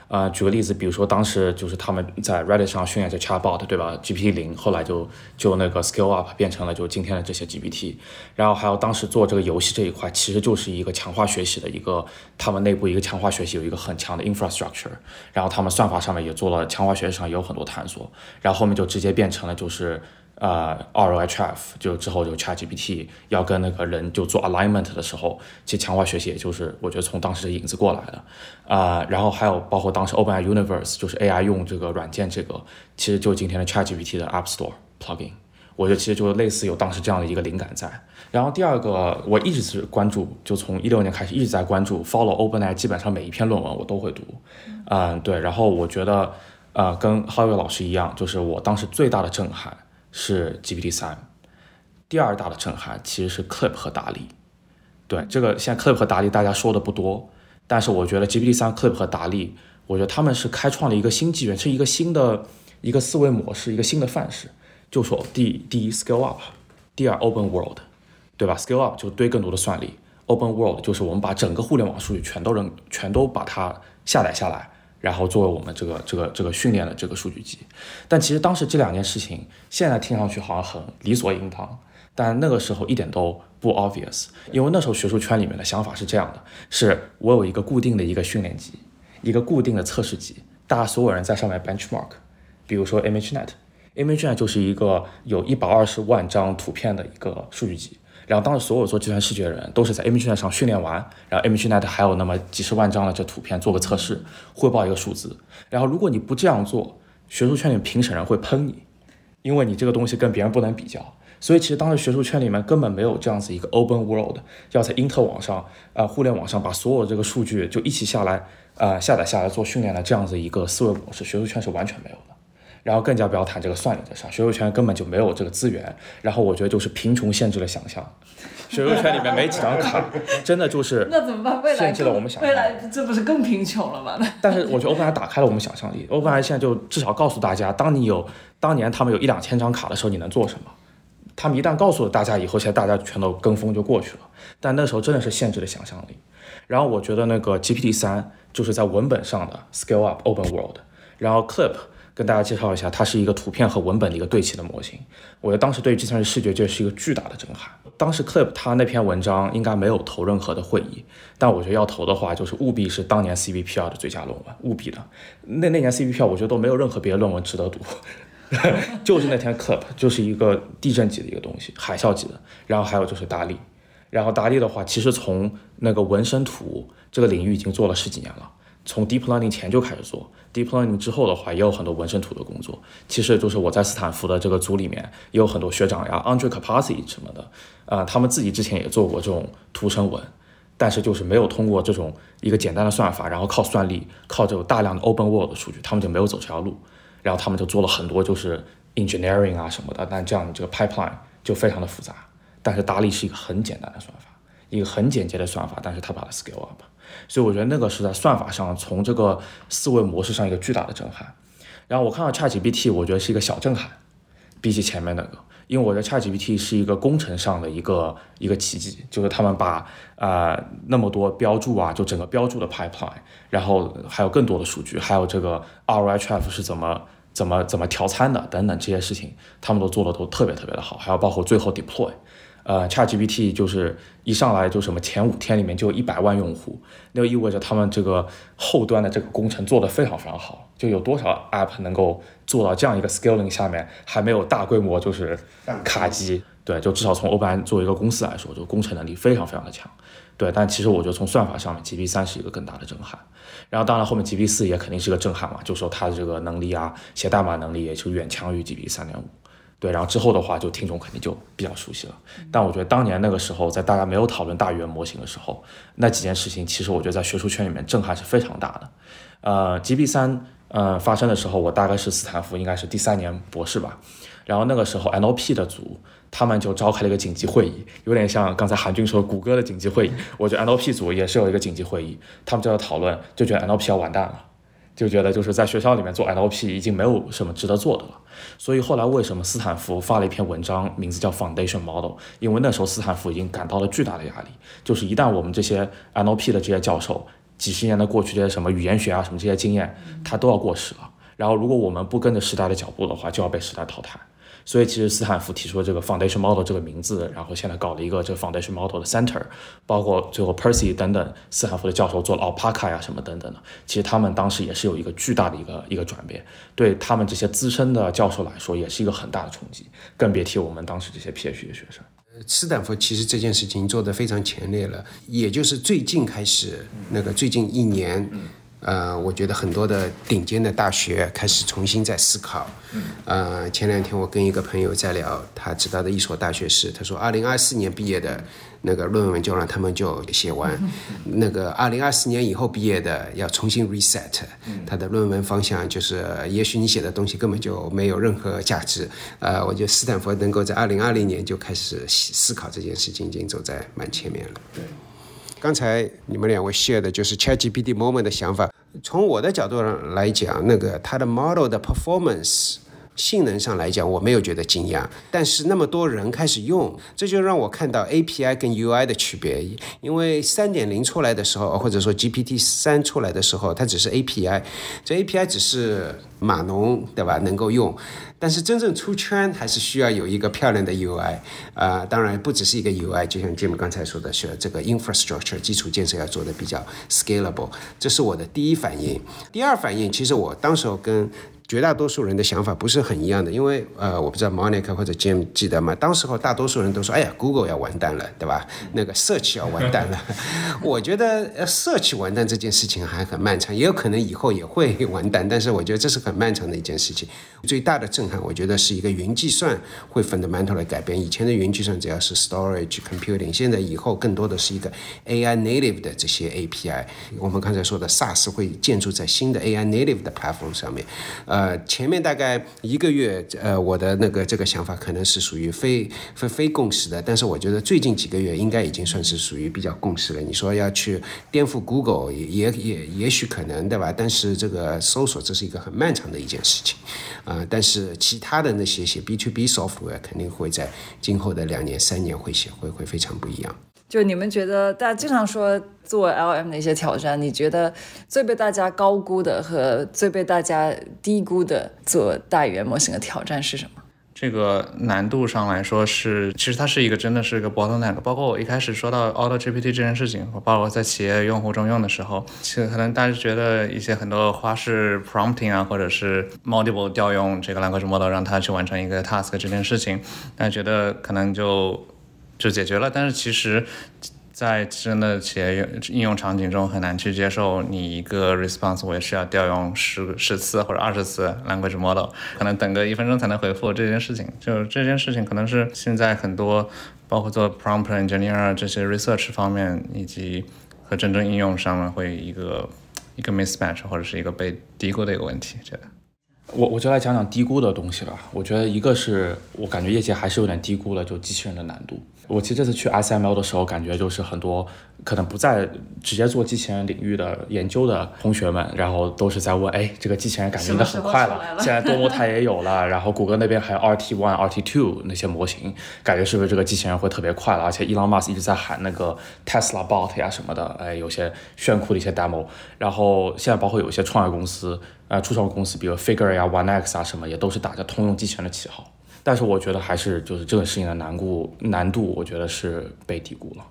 啊，举个例子，比如说当时就是他们在 Reddit 上训练这 Chatbot，对吧？GPT 零后来就就那个 Scale Up 变成了就今天的这些 GPT。然后还有当时做这个游戏这一块，其实就是一个强化学习的一个，他们内部一个强化学习有一个很强的 infrastructure。然后他们算法上面也做了强化学习上也有很多探索。然后后面就直接变成了就是。呃，RLHF 就之后就 ChatGPT 要跟那个人就做 alignment 的时候，其实强化学习也就是我觉得从当时的影子过来的，啊，然后还有包括当时 OpenAI Universe 就是 AI 用这个软件这个，其实就今天的 ChatGPT 的 App Store plugin，我觉得其实就类似有当时这样的一个灵感在。然后第二个我一直是关注，就从一六年开始一直在关注 follow OpenAI，基本上每一篇论文我都会读，嗯，对，然后我觉得呃跟浩月老师一样，就是我当时最大的震撼。是 GPT 三，第二大的震撼其实是 Clip 和达利。对，这个现在 Clip 和达利大家说的不多，但是我觉得 GPT 三、Clip 和达利，我觉得他们是开创了一个新纪元，是一个新的一个思维模式，一个新的范式。就说第第一 Scale Up，第二 Open World，对吧？Scale Up 就堆更多的算力，Open World 就是我们把整个互联网数据全都扔，全都把它下载下来。然后作为我们这个这个这个训练的这个数据集，但其实当时这两件事情现在听上去好像很理所应当，但那个时候一点都不 obvious，因为那时候学术圈里面的想法是这样的：是我有一个固定的一个训练集，一个固定的测试集，大家所有人在上面 benchmark，比如说 ImageNet，ImageNet 就是一个有一百二十万张图片的一个数据集。然后当时所有做计算视觉的人都是在 ImageNet 上训练完，然后 ImageNet 还有那么几十万张的这图片做个测试，汇报一个数字。然后如果你不这样做，学术圈里评审人会喷你，因为你这个东西跟别人不能比较。所以其实当时学术圈里面根本没有这样子一个 Open World，要在因特网上啊互联网上把所有这个数据就一起下来啊下载下来做训练的这样子一个思维模式，学术圈是完全没有的。然后更加不要谈这个算力的事儿，学术圈根本就没有这个资源。然后我觉得就是贫穷限制了想象，[LAUGHS] 学术圈里面没几张卡，真的就是那怎么办？未来限制了我们想象，未来这不是更贫穷了吗？[LAUGHS] 但是我觉得 OpenAI 打开了我们想象力，OpenAI 现在就至少告诉大家，当你有当年他们有一两千张卡的时候，你能做什么？他们一旦告诉了大家以后，现在大家全都跟风就过去了。但那时候真的是限制了想象力。然后我觉得那个 GPT 三就是在文本上的 scale up open world。然后 Clip 跟大家介绍一下，它是一个图片和文本的一个对齐的模型。我觉得当时对于计算机视觉界是一个巨大的震撼。当时 Clip 它那篇文章应该没有投任何的会议，但我觉得要投的话，就是务必是当年 CVPR 的最佳论文，务必的。那那年 CVPR 我觉得都没有任何别的论文值得读。[LAUGHS] 就是那天 Clip 就是一个地震级的一个东西，海啸级的。然后还有就是达利，然后达利的话，其实从那个纹身图这个领域已经做了十几年了，从 Deep Learning 前就开始做，Deep Learning 之后的话也有很多纹身图的工作。其实就是我在斯坦福的这个组里面也有很多学长呀，Andre Kapasi 什么的，啊，他们自己之前也做过这种图生纹，但是就是没有通过这种一个简单的算法，然后靠算力，靠这种大量的 Open World 的数据，他们就没有走这条路。然后他们就做了很多就是 engineering 啊什么的，但这样这个 pipeline 就非常的复杂。但是达利是一个很简单的算法，一个很简洁的算法，但是他把它 scale up，所以我觉得那个是在算法上从这个思维模式上一个巨大的震撼。然后我看到 ChatGPT，我觉得是一个小震撼，比起前面那个，因为我觉得 ChatGPT 是一个工程上的一个一个奇迹，就是他们把呃那么多标注啊，就整个标注的 pipeline，然后还有更多的数据，还有这个 ROITF 是怎么怎么怎么调参的等等这些事情，他们都做的都特别特别的好，还有包括最后 deploy。呃，ChatGPT 就是一上来就什么前五天里面就有一百万用户，那就意味着他们这个后端的这个工程做得非常非常好。就有多少 App 能够做到这样一个 scaling 下面还没有大规模就是卡机？对，就至少从 OpenAI 作为一个公司来说，就工程能力非常非常的强。对，但其实我觉得从算法上面，GPT 三是一个更大的震撼。然后当然后面 GPT 四也肯定是个震撼嘛，就说它的这个能力啊，写代码能力也就远强于 GPT 三点五。对，然后之后的话，就听众肯定就比较熟悉了。但我觉得当年那个时候，在大家没有讨论大语言模型的时候，那几件事情，其实我觉得在学术圈里面震撼是非常大的。呃，GB 三呃发生的时候，我大概是斯坦福应该是第三年博士吧。然后那个时候 NLP 的组他们就召开了一个紧急会议，有点像刚才韩军说谷歌的紧急会议。我觉得 NLP 组也是有一个紧急会议，他们就要讨论，就觉得 NLP 要完蛋了。就觉得就是在学校里面做 NLP 已经没有什么值得做的了，所以后来为什么斯坦福发了一篇文章，名字叫 Foundation Model？因为那时候斯坦福已经感到了巨大的压力，就是一旦我们这些 NLP 的这些教授几十年的过去这些什么语言学啊什么这些经验，他都要过时了，然后如果我们不跟着时代的脚步的话，就要被时代淘汰。所以其实斯坦福提出了这个 foundation model 这个名字，然后现在搞了一个这个 foundation model 的 center，包括最后 Percy 等等斯坦福的教授做了 Alpaca 呀什么等等的，其实他们当时也是有一个巨大的一个一个转变，对他们这些资深的教授来说也是一个很大的冲击，更别提我们当时这些 PhD 的学生。斯坦福其实这件事情做得非常前列了，也就是最近开始，那个最近一年。呃，我觉得很多的顶尖的大学开始重新在思考。呃，前两天我跟一个朋友在聊，他知道的一所大学是，他说，二零二四年毕业的那个论文就让他们就写完，那个二零二四年以后毕业的要重新 reset，他的论文方向就是，也许你写的东西根本就没有任何价值。呃，我觉得斯坦福能够在二零二零年就开始思考这件事情，已经走在蛮前面了。对。刚才你们两位 share 的就是 ChatGPT moment 的想法。从我的角度上来讲，那个它的 model 的 performance 性能上来讲，我没有觉得惊讶。但是那么多人开始用，这就让我看到 API 跟 UI 的区别。因为三点零出来的时候，或者说 GPT 三出来的时候，它只是 API，这 API 只是码农对吧？能够用。但是真正出圈还是需要有一个漂亮的 UI 啊，当然不只是一个 UI，就像 Jim 刚才说的是这个 infrastructure 基础建设要做的比较 scalable，这是我的第一反应。第二反应，其实我当时候跟绝大多数人的想法不是很一样的，因为呃，我不知道 Monica 或者 Jim 记得吗？当时候大多数人都说，哎呀，Google 要完蛋了，对吧？那个 Search 要完蛋了。[LAUGHS] 我觉得 Search 完蛋这件事情还很漫长，也有可能以后也会完蛋，但是我觉得这是很漫长的一件事情。最大的震撼，我觉得是一个云计算会 fundamental 的改变。以前的云计算只要是 storage computing，现在以后更多的是一个 AI native 的这些 API。我们刚才说的 SaaS 会建筑在新的 AI native 的 platform 上面，呃。呃，前面大概一个月，呃，我的那个这个想法可能是属于非非非共识的，但是我觉得最近几个月应该已经算是属于比较共识了。你说要去颠覆 Google，也也也也许可能，对吧？但是这个搜索这是一个很漫长的一件事情，啊，但是其他的那些写 B to B software 肯定会在今后的两年、三年会写会会非常不一样。就你们觉得，大家经常说做 LM 的一些挑战，你觉得最被大家高估的和最被大家低估的做大语言模型的挑战是什么？这个难度上来说是，其实它是一个真的是一个 bottleneck。包括我一开始说到 Auto GPT 这件事情，包括在企业用户中用的时候，其实可能大家觉得一些很多花式 prompting 啊，或者是 multiple 调用这个 language model 让它去完成一个 task 这件事情，大家觉得可能就。就解决了，但是其实，在真的企业应用场景中很难去接受你一个 response 我也是要调用十十次或者二十次 language model，可能等个一分钟才能回复这件事情。就这件事情可能是现在很多包括做 prompt engineer 这些 research 方面以及和真正应用上面会一个一个 mismatch 或者是一个被低估的一个问题，觉得。我我就来讲讲低估的东西吧。我觉得一个是我感觉业界还是有点低估了，就机器人的难度。我其实这次去 SML 的时候，感觉就是很多可能不在直接做机器人领域的研究的同学们，然后都是在问：哎，这个机器人感觉应该很快了，[LAUGHS] 现在多模态也有了，然后谷歌那边还有 RT One、RT Two 那些模型，感觉是不是这个机器人会特别快了？而且 Elon Musk 一直在喊那个 Tesla Bot 呀什么的，哎，有些炫酷的一些 demo。然后现在包括有一些创业公司。呃，初创公司，比如 Figure 呀、OneX 啊什么，也都是打着通用机器人的旗号。但是我觉得还是就是这个事情的难度难度，我觉得是被低估了。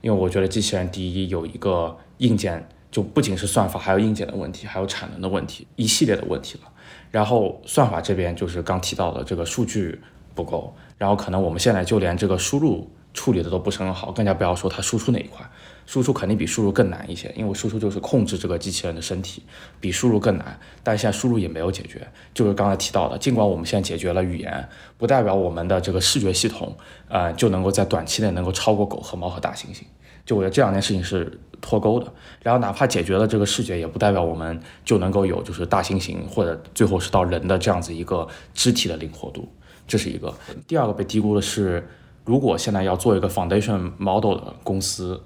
因为我觉得机器人第一有一个硬件，就不仅是算法，还有硬件的问题，还有产能的问题，一系列的问题了。然后算法这边就是刚提到的这个数据不够，然后可能我们现在就连这个输入处理的都不是很好，更加不要说它输出那一块。输出肯定比输入更难一些，因为输出就是控制这个机器人的身体，比输入更难。但现在输入也没有解决，就是刚才提到的，尽管我们现在解决了语言，不代表我们的这个视觉系统，呃，就能够在短期内能够超过狗和猫和大猩猩。就我觉得这两件事情是脱钩的。然后哪怕解决了这个视觉，也不代表我们就能够有就是大猩猩或者最后是到人的这样子一个肢体的灵活度。这是一个。第二个被低估的是，如果现在要做一个 foundation model 的公司。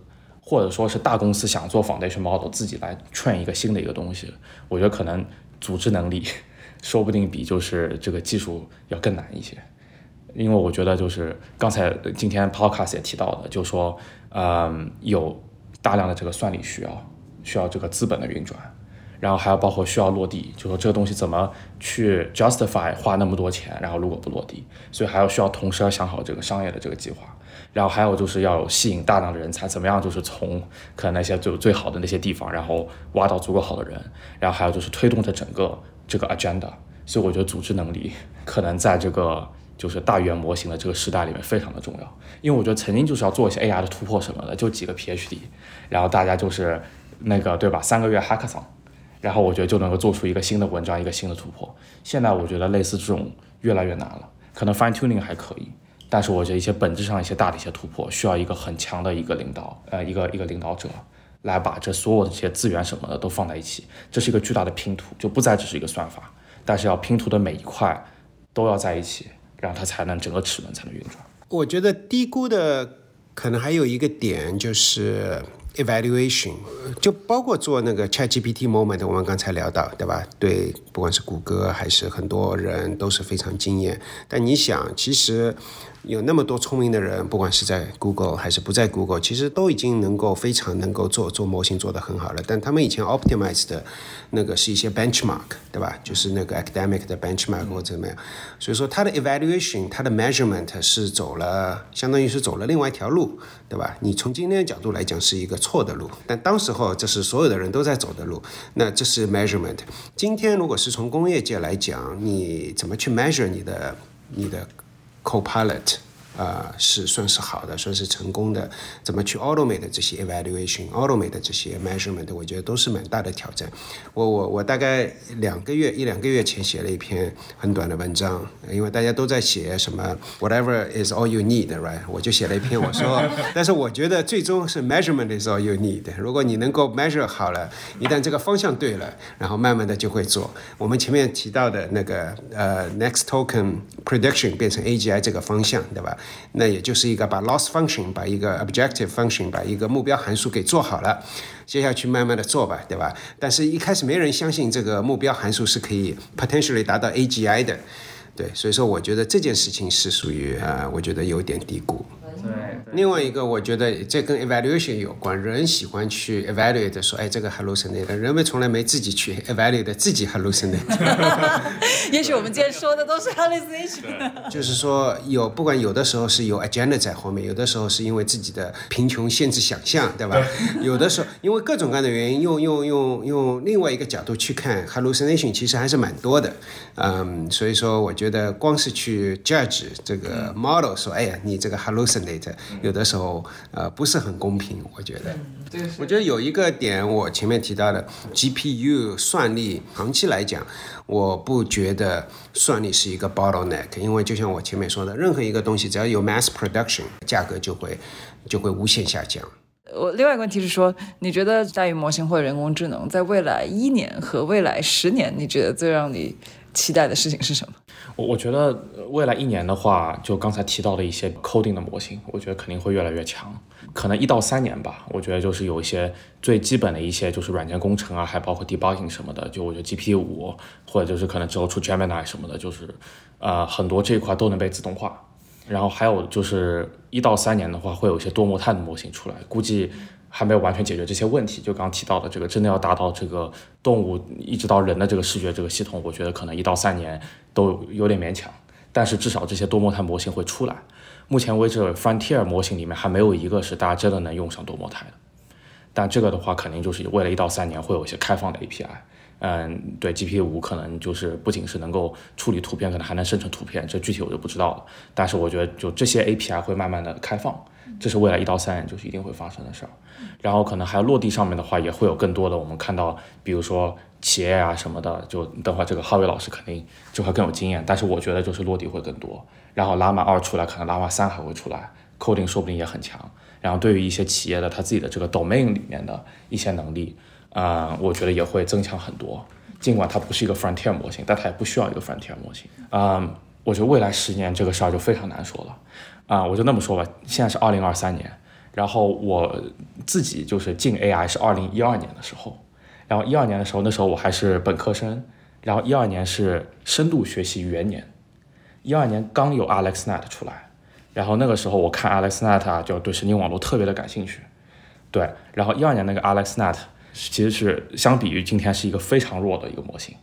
或者说是大公司想做 foundation model，自己来 train 一个新的一个东西，我觉得可能组织能力说不定比就是这个技术要更难一些。因为我觉得就是刚才今天 podcast 也提到的，就说嗯有大量的这个算力需要，需要这个资本的运转，然后还要包括需要落地，就说这个东西怎么去 justify 花那么多钱，然后如果不落地，所以还要需要同时要想好这个商业的这个计划。然后还有就是要吸引大量的人才，怎么样？就是从可能那些就最好的那些地方，然后挖到足够好的人，然后还有就是推动着整个这个 agenda。所以我觉得组织能力可能在这个就是大语言模型的这个时代里面非常的重要。因为我觉得曾经就是要做一些 AI 的突破什么的，就几个 PhD，然后大家就是那个对吧？三个月 hackathon，然后我觉得就能够做出一个新的文章，一个新的突破。现在我觉得类似这种越来越难了，可能 fine tuning 还可以。但是我觉得一些本质上一些大的一些突破，需要一个很强的一个领导，呃，一个一个领导者，来把这所有的这些资源什么的都放在一起，这是一个巨大的拼图，就不再只是一个算法，但是要拼图的每一块都要在一起，然后它才能整个齿轮才能运转。我觉得低估的可能还有一个点就是 evaluation，就包括做那个 ChatGPT moment，我们刚才聊到，对吧？对，不管是谷歌还是很多人都是非常惊艳。但你想，其实。有那么多聪明的人，不管是在 Google 还是不在 Google，其实都已经能够非常能够做做模型做得很好了。但他们以前 optimize 的那个是一些 benchmark，对吧？就是那个 academic 的 benchmark 或者怎么样。所以说它的 evaluation，它的 measurement 是走了，相当于是走了另外一条路，对吧？你从今天的角度来讲是一个错的路，但当时候这是所有的人都在走的路。那这是 measurement。今天如果是从工业界来讲，你怎么去 measure 你的你的？Copilot，呃，是算是好的，算是成功的。怎么去 automate 这些 evaluation，automate 这些 measurement，我觉得都是蛮大的挑战。我我我大概两个月一两个月前写了一篇很短的文章，因为大家都在写什么 whatever is all you need，right？我就写了一篇，我说，[LAUGHS] 但是我觉得最终是 measurement is all you need。如果你能够 measure 好了，一旦这个方向对了，然后慢慢的就会做。我们前面提到的那个呃 next token prediction 变成 AGI 这个方向，对吧？那也就是一个把 loss function 把一个 objective function 把一个目标函数给做好了，接下去慢慢的做吧，对吧？但是一开始没人相信这个目标函数是可以 potentially 达到 AGI 的，对，所以说我觉得这件事情是属于呃，我觉得有点低估。对，另外一个，我觉得这跟 evaluation 有关，人喜欢去 evaluate 说，哎，这个 hallucinate，人们从来没自己去 evaluate 自己 hallucinate。[LAUGHS] 也许我们今天说的都是 hallucination。就是说，有不管有的时候是有 agenda 在后面，有的时候是因为自己的贫穷限制想象，对吧？[LAUGHS] 有的时候因为各种各样的原因，用用用用另外一个角度去看 hallucination，其实还是蛮多的。嗯，所以说我觉得光是去 judge 这个 model 说，哎呀，你这个 hallucinate，有的时候呃不是很公平，我觉得。我觉得有一个点，我前面提到的 GPU 算力，长期来讲，我不觉得算力是一个 bottleneck，因为就像我前面说的，任何一个东西只要有 mass production，价格就会就会无限下降。我另外一个问题是说，你觉得大语模型或者人工智能在未来一年和未来十年，你觉得最让你期待的事情是什么？我我觉得未来一年的话，就刚才提到的一些 coding 的模型，我觉得肯定会越来越强。可能一到三年吧，我觉得就是有一些最基本的一些就是软件工程啊，还包括 debugging 什么的，就我觉得 GPT 五或者就是可能之后出 Gemini 什么的，就是呃很多这一块都能被自动化。然后还有就是一到三年的话，会有一些多模态的模型出来，估计还没有完全解决这些问题。就刚刚提到的这个，真的要达到这个动物一直到人的这个视觉这个系统，我觉得可能一到三年都有点勉强。但是至少这些多模态模型会出来。目前为止，Frontier 模型里面还没有一个是大家真的能用上多模态的。但这个的话，肯定就是为了一到三年会有一些开放的 API。嗯，对，GPT 五可能就是不仅是能够处理图片，可能还能生成图片，这具体我就不知道了。但是我觉得，就这些 API 会慢慢的开放，这是未来一到三年就是一定会发生的事儿。然后可能还有落地上面的话，也会有更多的我们看到，比如说企业啊什么的，就等会这个哈维老师肯定就会更有经验。但是我觉得就是落地会更多。然后拉玛二出来，可能拉玛三还会出来，coding 说不定也很强。然后对于一些企业的他自己的这个 domain 里面的一些能力。啊、我觉得也会增强很多。尽管它不是一个 frontier 模型，但它也不需要一个 frontier 模型。啊、我觉得未来十年这个事儿就非常难说了。啊、我就那么说吧，现在是二零二三年，然后我自己就是进 AI 是二零一二年的时候，然后一二年的时候，那时候我还是本科生，然后一二年是深度学习元年，一二年刚有 AlexNet 出来，然后那个时候我看 AlexNet 啊，就对神经网络特别的感兴趣。对，然后一二年那个 AlexNet 其实是相比于今天是一个非常弱的一个模型，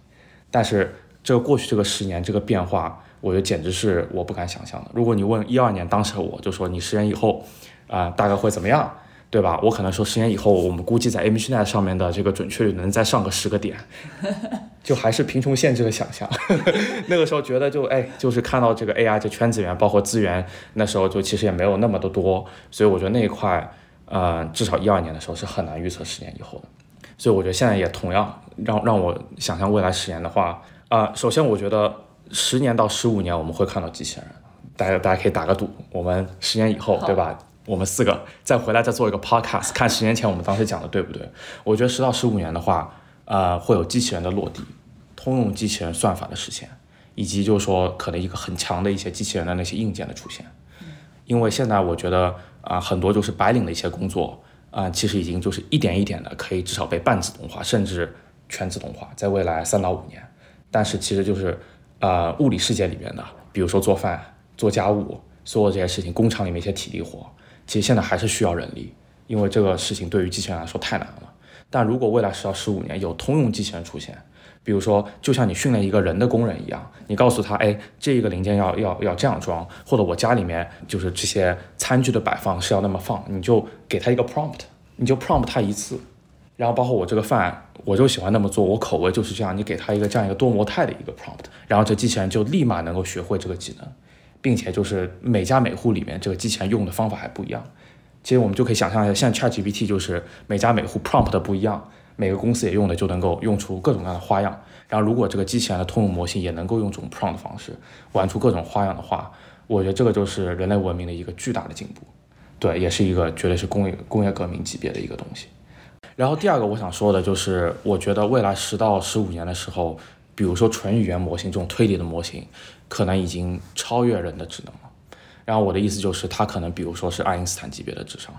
但是这个过去这个十年这个变化，我觉得简直是我不敢想象的。如果你问一二年当时的我，就说你十年以后啊、大概会怎么样，对吧？我可能说十年以后，我们估计在 ImageNet 上面的这个准确率能再上个十个点，[LAUGHS] 就还是贫穷限制了想象。[LAUGHS] 那个时候觉得就哎，就是看到这个 AI 这圈子里面，包括资源，那时候就其实也没有那么的多，所以我觉得那一块。呃，至少一二年的时候是很难预测十年以后的，所以我觉得现在也同样让让我想象未来十年的话，啊、首先我觉得十年到十五年我们会看到机器人，大家大家可以打个赌，我们十年以后对吧？我们四个再回来再做一个 podcast，看十年前我们当时讲的对不对？我觉得十到十五年的话，呃，会有机器人的落地，通用机器人算法的实现，以及就是说可能一个很强的一些机器人的那些硬件的出现，因为现在我觉得。啊，很多就是白领的一些工作啊，其实已经就是一点一点的可以至少被半自动化，甚至全自动化，在未来三到五年。但是其实就是呃物理世界里面的，比如说做饭、做家务，所有这些事情，工厂里面一些体力活，其实现在还是需要人力，因为这个事情对于机器人来说太难了。但如果未来十到十五年有通用机器人出现，比如说，就像你训练一个人的工人一样，你告诉他，哎，这一个零件要要要这样装，或者我家里面就是这些餐具的摆放是要那么放，你就给他一个 prompt，你就 prompt 他一次，然后包括我这个饭，我就喜欢那么做，我口味就是这样，你给他一个这样一个多模态的一个 prompt，然后这机器人就立马能够学会这个技能，并且就是每家每户里面这个机器人用的方法还不一样。其实我们就可以想象一下，现在 ChatGPT 就是每家每户 prompt 的不一样，每个公司也用的就能够用出各种各样的花样。然后如果这个机器人的通用模型也能够用这种 prompt 的方式玩出各种花样的话，我觉得这个就是人类文明的一个巨大的进步。对，也是一个绝对是工业工业革命级别的一个东西。然后第二个我想说的就是，我觉得未来十到十五年的时候，比如说纯语言模型这种推理的模型，可能已经超越人的智能了。然后我的意思就是，它可能比如说是爱因斯坦级别的智商，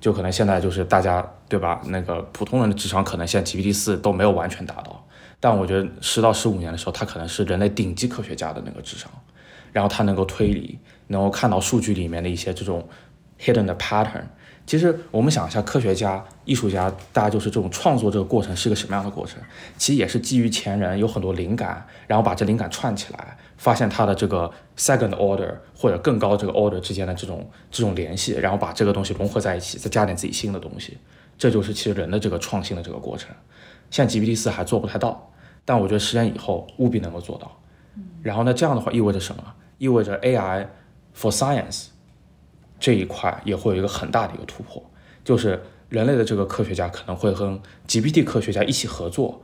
就可能现在就是大家对吧？那个普通人的智商可能现在 GPT 四都没有完全达到，但我觉得十到十五年的时候，它可能是人类顶级科学家的那个智商，然后它能够推理，能够看到数据里面的一些这种 hidden 的 pattern。其实我们想一下，科学家、艺术家，大家就是这种创作这个过程是一个什么样的过程？其实也是基于前人有很多灵感，然后把这灵感串起来，发现它的这个 second order 或者更高这个 order 之间的这种这种联系，然后把这个东西融合在一起，再加点自己新的东西，这就是其实人的这个创新的这个过程。现在 GPT 四还做不太到，但我觉得十年以后务必能够做到。然后呢，这样的话意味着什么？意味着 AI for science。这一块也会有一个很大的一个突破，就是人类的这个科学家可能会跟 GPT 科学家一起合作，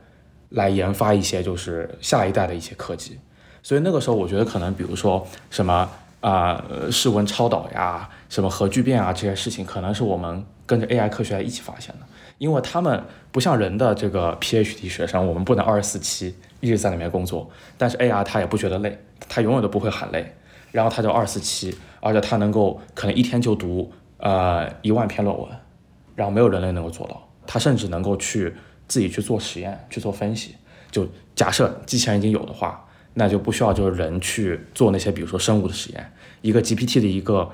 来研发一些就是下一代的一些科技。所以那个时候，我觉得可能比如说什么啊，室温超导呀，什么核聚变啊这些事情，可能是我们跟着 AI 科学家一起发现的，因为他们不像人的这个 PhD 学生，我们不能二十四七一直在里面工作，但是 AI 它也不觉得累，它永远都不会喊累。然后他就二四七，而且他能够可能一天就读呃一万篇论文，然后没有人类能够做到。他甚至能够去自己去做实验、去做分析。就假设机器人已经有的话，那就不需要就是人去做那些比如说生物的实验。一个 GPT 的一个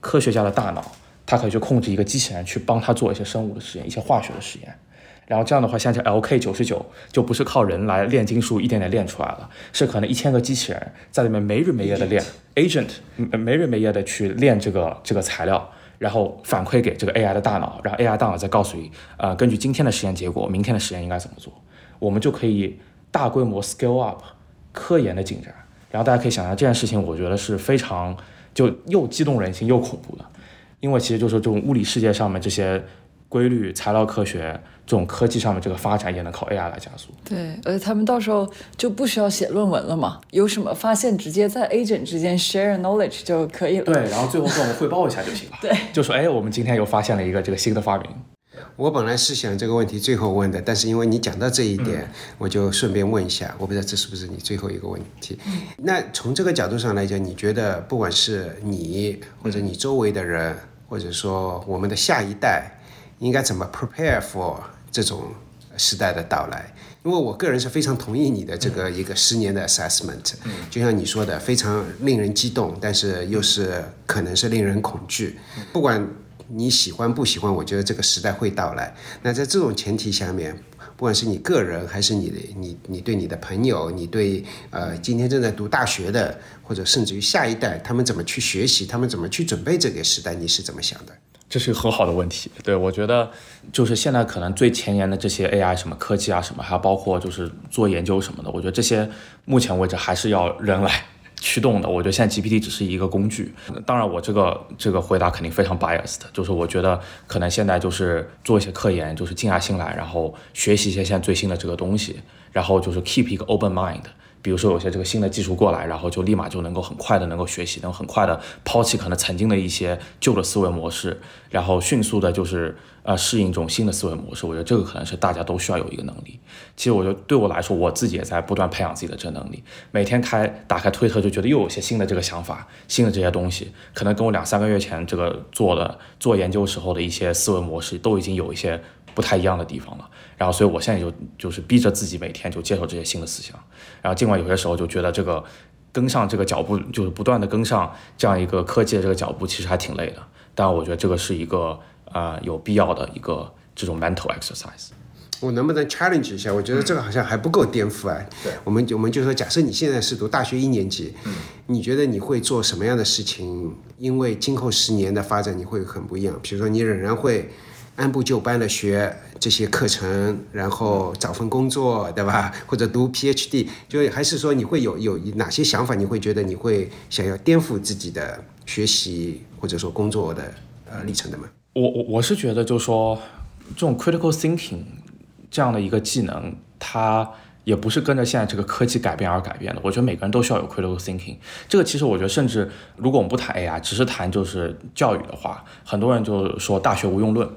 科学家的大脑，他可以去控制一个机器人去帮他做一些生物的实验、一些化学的实验。然后这样的话，像这 LK 九十九就不是靠人来炼金术一点点炼出来了，是可能一千个机器人在里面没日没夜的练 agent，没日没夜的去练这个这个材料，然后反馈给这个 AI 的大脑，然后 AI 大脑再告诉你，呃，根据今天的实验结果，明天的实验应该怎么做，我们就可以大规模 scale up 科研的进展。然后大家可以想象这件事情，我觉得是非常就又激动人心又恐怖的，因为其实就是这种物理世界上面这些。规律、材料科学这种科技上面这个发展也能靠 AI 来加速。对，而且他们到时候就不需要写论文了嘛，有什么发现直接在 agent 之间 share knowledge 就可以了。对，然后最后跟我们汇报一下就行了。对，就说哎，我们今天又发现了一个这个新的发明。我本来是想这个问题最后问的，但是因为你讲到这一点，我就顺便问一下，我不知道这是不是你最后一个问题。那从这个角度上来讲，你觉得不管是你或者你周围的人，或者说我们的下一代？应该怎么 prepare for 这种时代的到来？因为我个人是非常同意你的这个一个十年的 assessment，就像你说的，非常令人激动，但是又是可能是令人恐惧。不管你喜欢不喜欢，我觉得这个时代会到来。那在这种前提下面，不管是你个人，还是你的你你对你的朋友，你对呃今天正在读大学的，或者甚至于下一代，他们怎么去学习，他们怎么去准备这个时代，你是怎么想的？这是一个很好的问题，对我觉得就是现在可能最前沿的这些 AI 什么科技啊什么，还有包括就是做研究什么的，我觉得这些目前为止还是要人来驱动的。我觉得现在 GPT 只是一个工具。当然，我这个这个回答肯定非常 biased，就是我觉得可能现在就是做一些科研，就是静下心来，然后学习一些现在最新的这个东西，然后就是 keep 一个 open mind。比如说有些这个新的技术过来，然后就立马就能够很快的能够学习，能够很快的抛弃可能曾经的一些旧的思维模式，然后迅速的就是呃适应这种新的思维模式。我觉得这个可能是大家都需要有一个能力。其实我觉得对我来说，我自己也在不断培养自己的这能力。每天开打开推特就觉得又有些新的这个想法，新的这些东西，可能跟我两三个月前这个做的做研究时候的一些思维模式都已经有一些。不太一样的地方了，然后所以我现在就就是逼着自己每天就接受这些新的思想，然后尽管有些时候就觉得这个跟上这个脚步，就是不断的跟上这样一个科技的这个脚步，其实还挺累的，但我觉得这个是一个呃有必要的一个这种 mental exercise。我能不能 challenge 一下？我觉得这个好像还不够颠覆啊。对，我们我们就说，假设你现在是读大学一年级，嗯，你觉得你会做什么样的事情？因为今后十年的发展你会很不一样。比如说，你仍然会。按部就班的学这些课程，然后找份工作，对吧？[LAUGHS] 或者读 PhD，就还是说你会有有哪些想法？你会觉得你会想要颠覆自己的学习或者说工作的呃历程的吗？我我我是觉得，就是说这种 critical thinking 这样的一个技能，它也不是跟着现在这个科技改变而改变的。我觉得每个人都需要有 critical thinking。这个其实我觉得，甚至如果我们不谈 AI，只是谈就是教育的话，很多人就说大学无用论。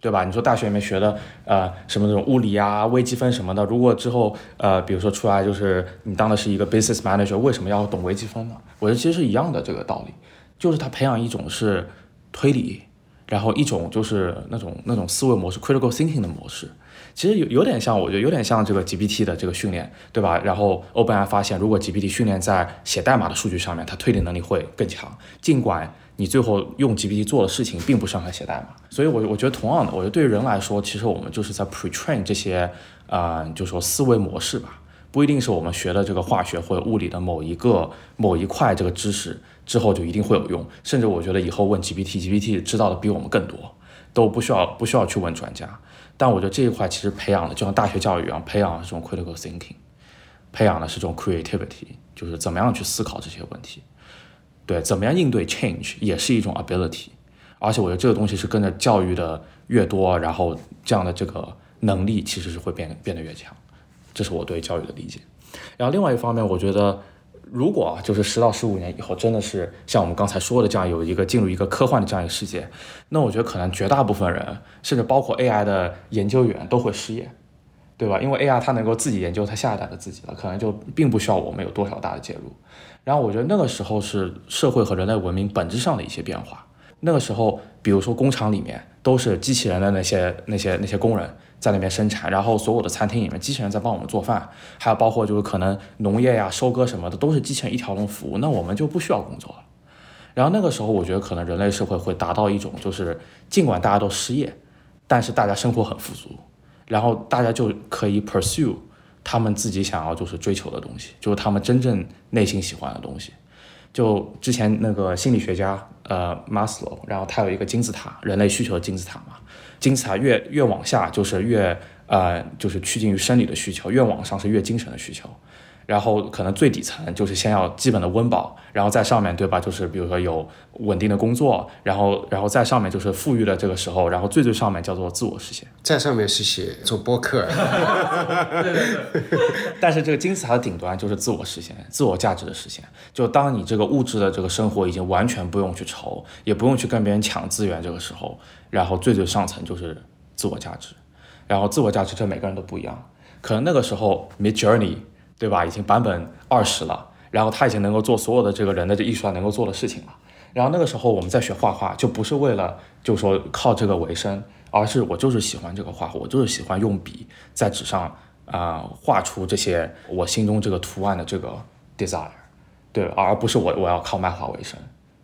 对吧？你说大学里面学的，呃，什么那种物理啊、微积分什么的，如果之后，呃，比如说出来就是你当的是一个 business manager，为什么要懂微积分呢？我觉得其实是一样的这个道理，就是他培养一种是推理，然后一种就是那种那种思维模式 critical thinking 的模式，其实有有点像，我觉得有点像这个 GPT 的这个训练，对吧？然后 open 发现，如果 GPT 训练在写代码的数据上面，它推理能力会更强，尽管。你最后用 GPT 做的事情并不是让它写代码，所以，我我觉得同样的，我觉得对于人来说，其实我们就是在 pretrain 这些，呃，就说思维模式吧，不一定是我们学的这个化学或者物理的某一个某一块这个知识之后就一定会有用，甚至我觉得以后问 GPT，GPT 知道的比我们更多，都不需要不需要去问专家。但我觉得这一块其实培养的就像大学教育一样，培养的这种 critical thinking，培养的是这种 creativity，就是怎么样去思考这些问题。对，怎么样应对 change 也是一种 ability，而且我觉得这个东西是跟着教育的越多，然后这样的这个能力其实是会变变得越强，这是我对教育的理解。然后另外一方面，我觉得如果就是十到十五年以后真的是像我们刚才说的这样有一个进入一个科幻的这样一个世界，那我觉得可能绝大部分人，甚至包括 AI 的研究员都会失业，对吧？因为 AI 它能够自己研究它下一代的自己了，可能就并不需要我们有多少大的介入。然后我觉得那个时候是社会和人类文明本质上的一些变化。那个时候，比如说工厂里面都是机器人的那些那些那些工人在那边生产，然后所有的餐厅里面机器人在帮我们做饭，还有包括就是可能农业呀、收割什么的都是机器人一条龙服务，那我们就不需要工作了。然后那个时候，我觉得可能人类社会会达到一种就是尽管大家都失业，但是大家生活很富足，然后大家就可以 pursue。他们自己想要就是追求的东西，就是他们真正内心喜欢的东西。就之前那个心理学家呃马斯洛，然后他有一个金字塔，人类需求的金字塔嘛。金字塔越越往下就是越呃就是趋近于生理的需求，越往上是越精神的需求。然后可能最底层就是先要基本的温饱，然后在上面对吧？就是比如说有稳定的工作，然后然后在上面就是富裕的这个时候，然后最最上面叫做自我实现。在上面是写做播客，对对对。但是这个金字塔的顶端就是自我实现、自我价值的实现。就当你这个物质的这个生活已经完全不用去愁，也不用去跟别人抢资源这个时候，然后最最上层就是自我价值。然后自我价值这每个人都不一样，可能那个时候 Mid Journey。对吧？已经版本二十了，然后他已经能够做所有的这个人的这艺术上能够做的事情了。然后那个时候我们在学画画，就不是为了就说靠这个为生，而是我就是喜欢这个画，我就是喜欢用笔在纸上啊画出这些我心中这个图案的这个 desire，对，而不是我我要靠卖画为生。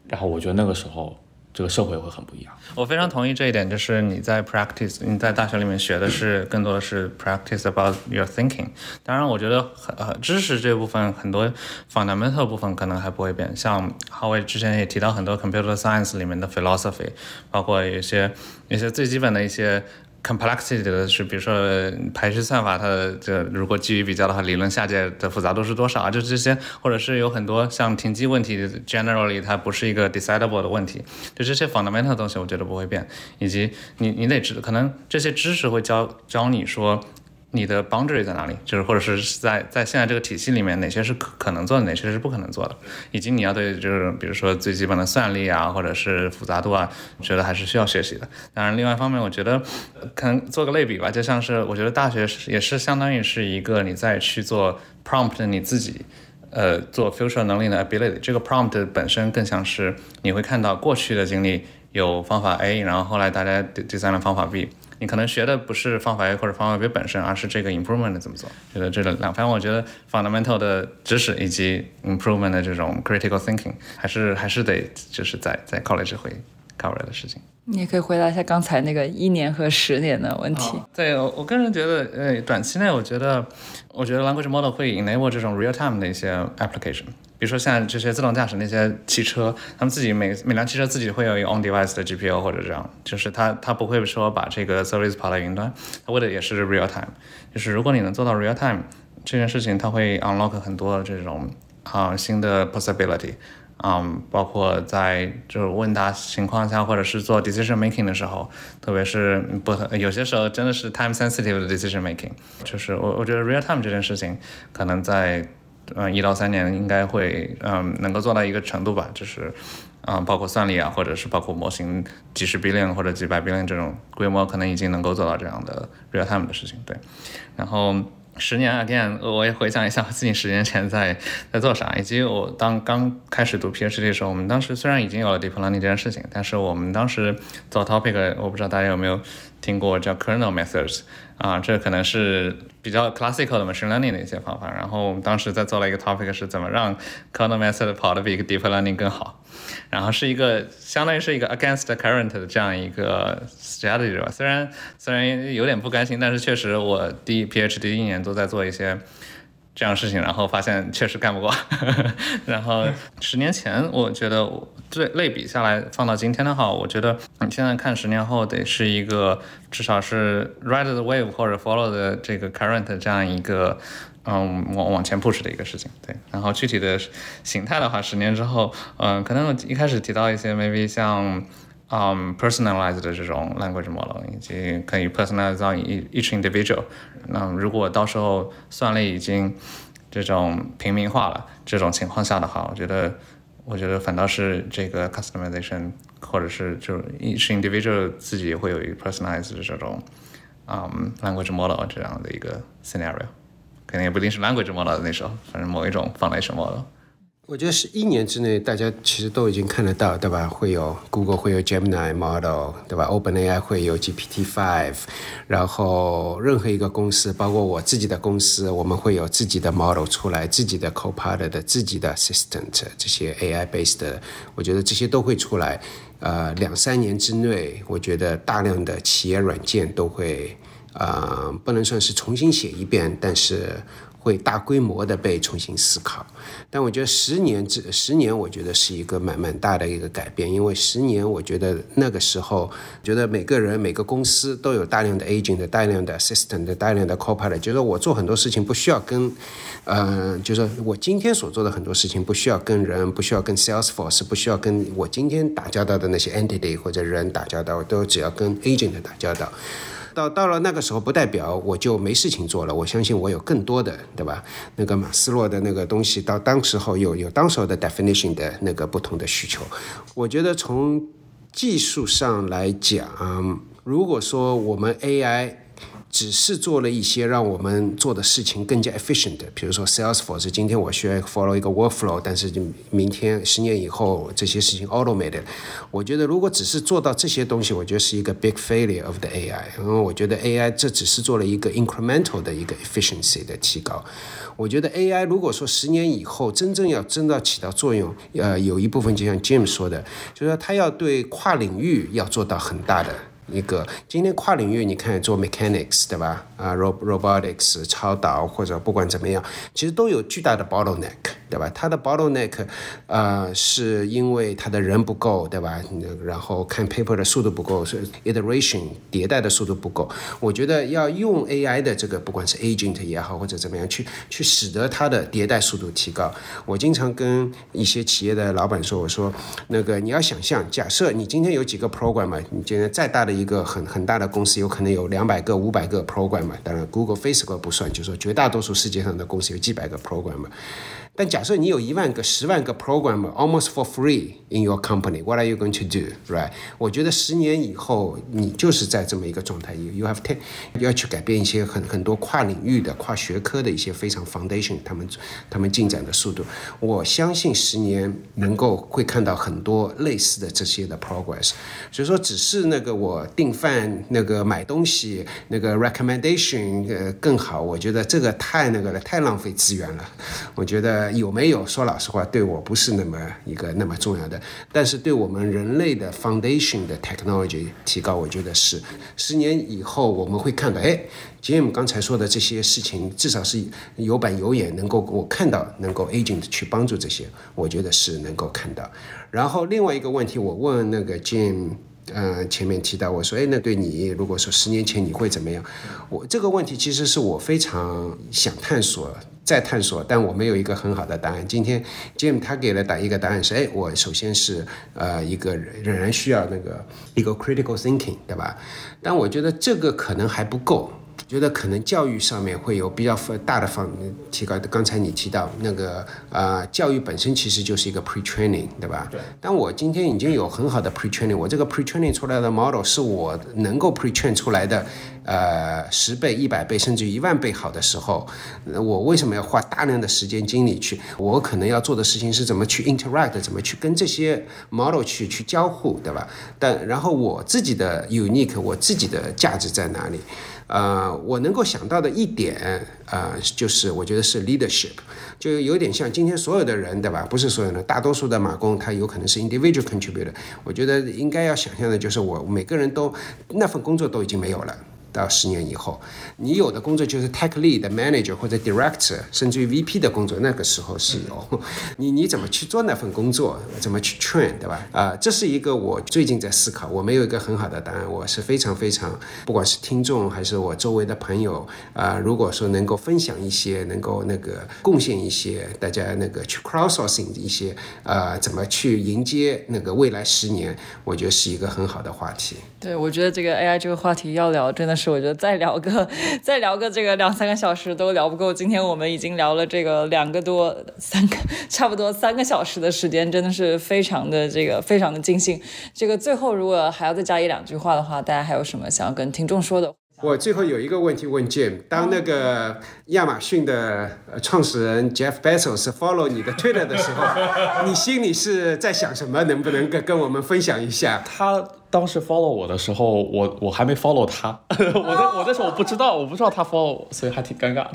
然后我觉得那个时候。这个社会会很不一样。我非常同意这一点，就是你在 practice，你在大学里面学的是更多的是 practice about your thinking。当然，我觉得很呃知识这部分很多 fundamental 部分可能还不会变。像浩伟之前也提到很多 computer science 里面的 philosophy，包括一些一些最基本的一些。Complexity 的是，比如说排序算法，它的这如果基于比较的话，理论下界的复杂度是多少啊？就这些，或者是有很多像停机问题，generally 它不是一个 decidable 的问题，就这些 fundamental 的东西，我觉得不会变。以及你你得知，可能这些知识会教教你说。你的 boundary 在哪里？就是或者是在在现在这个体系里面，哪些是可可能做的，哪些是不可能做的，以及你要对就是比如说最基本的算力啊，或者是复杂度啊，觉得还是需要学习的。当然，另外一方面，我觉得可能做个类比吧，就像是我觉得大学也是相当于是一个你在去做 prompt 你自己呃做 future 能力的 ability。这个 prompt 本身更像是你会看到过去的经历有方法 A，然后后来大家第三了方法 B。你可能学的不是方法 A 或者方法 B 本身，而是这个 improvement 怎么做。觉得这个两，反正我觉得 fundamental 的知识以及 improvement 的这种 critical thinking，还是还是得就是在在 college 会 cover 的事情。你也可以回答一下刚才那个一年和十年的问题。对我，个人觉得，呃，短期内我觉得，我觉得 language model 会 enable 这种 real time 的一些 application。比如说像这些自动驾驶那些汽车，他们自己每每辆汽车自己会有一个 on device 的 GPU 或者这样，就是它它不会说把这个 service 跑到云端，它为的也是 real time。就是如果你能做到 real time 这件事情，它会 unlock 很多这种啊新的 possibility。嗯，包括在就是问答情况下，或者是做 decision making 的时候，特别是不有些时候真的是 time sensitive 的 decision making，就是我我觉得 real time 这件事情，可能在嗯一到三年应该会嗯能够做到一个程度吧，就是嗯包括算力啊，或者是包括模型几十 billion 或者几百 billion 这种规模，可能已经能够做到这样的 real time 的事情，对，然后。十年 again，我也回想一下自己十年前在在做啥，以及我当刚开始读 PhD 的时候，我们当时虽然已经有了 deep learning 这件事情，但是我们当时做 topic，我不知道大家有没有听过叫 kernel methods 啊，这可能是比较 classical 的 machine learning 的一些方法。然后我们当时在做了一个 topic 是怎么让 kernel method 跑得比 deep learning 更好。然后是一个相当于是一个 against current 的这样一个 strategy 吧，虽然虽然有点不甘心，但是确实我第一 PhD 一年都在做一些这样事情，然后发现确实干不过。[LAUGHS] 然后十年前我觉得对类比下来放到今天的话，我觉得你现在看十年后得是一个至少是 ride the wave 或者 follow 的这个 current 这样一个。嗯，往往前 push 的一个事情，对。然后具体的形态的话，十年之后，嗯，可能一开始提到一些 maybe 像，嗯，personalized 的这种 language model，以及可以 personalize 到 each individual。那如果到时候算力已经这种平民化了，这种情况下的话，我觉得，我觉得反倒是这个 customization，或者是就 each individual 自己会有一个 personalized 的这种，嗯，language model 这样的一个 scenario。肯定也不一定是 language model 那时候，反正某一种 foundation model。我觉得是一年之内，大家其实都已经看得到，对吧？会有 Google 会有 Gemini model，对吧？OpenAI 会有 GPT-5，然后任何一个公司，包括我自己的公司，我们会有自己的 model 出来，自己的 Copilot 的自己的 assistant 这些 AI based 的，我觉得这些都会出来。呃，两三年之内，我觉得大量的企业软件都会。呃，不能算是重新写一遍，但是会大规模的被重新思考。但我觉得十年之十年，我觉得是一个蛮蛮大的一个改变，因为十年，我觉得那个时候，觉得每个人每个公司都有大量的 agent、大量的 assistant、大量的 copilot，就是我做很多事情不需要跟，呃，就是我今天所做的很多事情不需要跟人，不需要跟 Salesforce，不需要跟我今天打交道的那些 entity 或者人打交道，都只要跟 agent 打交道。到到了那个时候，不代表我就没事情做了。我相信我有更多的，对吧？那个马斯洛的那个东西，到当时候有有当时候的 definition 的那个不同的需求。我觉得从技术上来讲，如果说我们 AI。只是做了一些让我们做的事情更加 efficient，比如说 Salesforce，今天我需要 follow 一个 workflow，但是明天十年以后这些事情 automated。我觉得如果只是做到这些东西，我觉得是一个 big failure of the AI。因为我觉得 AI 这只是做了一个 incremental 的一个 efficiency 的提高。我觉得 AI 如果说十年以后真正要真的起到作用，呃，有一部分就像 Jim 说的，就是说它要对跨领域要做到很大的。一个今天跨领域，你看做 mechanics 对吧？啊，rob robotics 超导或者不管怎么样，其实都有巨大的 bottleneck，对吧？它的 bottleneck，呃，是因为它的人不够，对吧？然后看 paper 的速度不够，是 iteration 迭代的速度不够。我觉得要用 AI 的这个，不管是 agent 也好或者怎么样，去去使得它的迭代速度提高。我经常跟一些企业的老板说，我说那个你要想象，假设你今天有几个 program 嘛，你今天再大的。一个很很大的公司，有可能有两百个、五百个 program 嘛？当然，Google、Facebook 不算，就是说绝大多数世界上的公司有几百个 program。但假设你有一万个、十万个 programmer almost for free in your company, what are you going to do, right? 我觉得十年以后你就是在这么一个状态，you you have ten 要去改变一些很很多跨领域的、跨学科的一些非常 foundation，他们他们进展的速度，我相信十年能够会看到很多类似的这些的 progress。所以说，只是那个我订饭、那个买东西、那个 recommendation 呃更好，我觉得这个太那个了，太浪费资源了。我觉得。有没有？说老实话，对我不是那么一个那么重要的。但是对我们人类的 foundation 的 technology 提高，我觉得是十年以后我们会看到，哎，Jim 刚才说的这些事情，至少是有板有眼，能够我看到，能够 agent 去帮助这些，我觉得是能够看到。然后另外一个问题，我问那个 Jim。呃，前面提到我说，哎，那对你如果说十年前你会怎么样？我这个问题其实是我非常想探索、在探索，但我没有一个很好的答案。今天 Jim 他给了答一个答案是，哎，我首先是呃一个仍然需要那个一个 critical thinking，对吧？但我觉得这个可能还不够。觉得可能教育上面会有比较大的方提高。刚才你提到那个呃，教育本身其实就是一个 pre-training，对吧？对。但我今天已经有很好的 pre-training，我这个 pre-training 出来的 model 是我能够 pre-train 出来的，呃，十倍、一百倍甚至一万倍好的时候，我为什么要花大量的时间精力去？我可能要做的事情是怎么去 interact，怎么去跟这些 model 去去交互，对吧？但然后我自己的 unique，我自己的价值在哪里？呃，我能够想到的一点，呃，就是我觉得是 leadership，就有点像今天所有的人，对吧？不是所有人，大多数的马工他有可能是 individual contributor。我觉得应该要想象的就是，我每个人都那份工作都已经没有了。到十年以后，你有的工作就是 tech lead、manager 或者 director，甚至于 VP 的工作，那个时候是有。[LAUGHS] 你你怎么去做那份工作？怎么去 train，对吧？啊，这是一个我最近在思考，我没有一个很好的答案。我是非常非常，不管是听众还是我周围的朋友啊，如果说能够分享一些，能够那个贡献一些，大家那个去 crowdsourcing 一些，呃，怎么去迎接那个未来十年，我觉得是一个很好的话题。对，我觉得这个 AI 这个话题要聊，真的是我觉得再聊个再聊个这个两三个小时都聊不够。今天我们已经聊了这个两个多三个，差不多三个小时的时间，真的是非常的这个非常的尽兴。这个最后如果还要再加一两句话的话，大家还有什么想要跟听众说的？我最后有一个问题问 Jim：当那个亚马逊的创始人 Jeff Bezos follow 你的 Twitter 的时候，你心里是在想什么？能不能跟跟我们分享一下？他当时 follow 我的时候，我我还没 follow 他，[LAUGHS] 我在我那时候我不知道，我不知道他 follow 我，所以还挺尴尬的。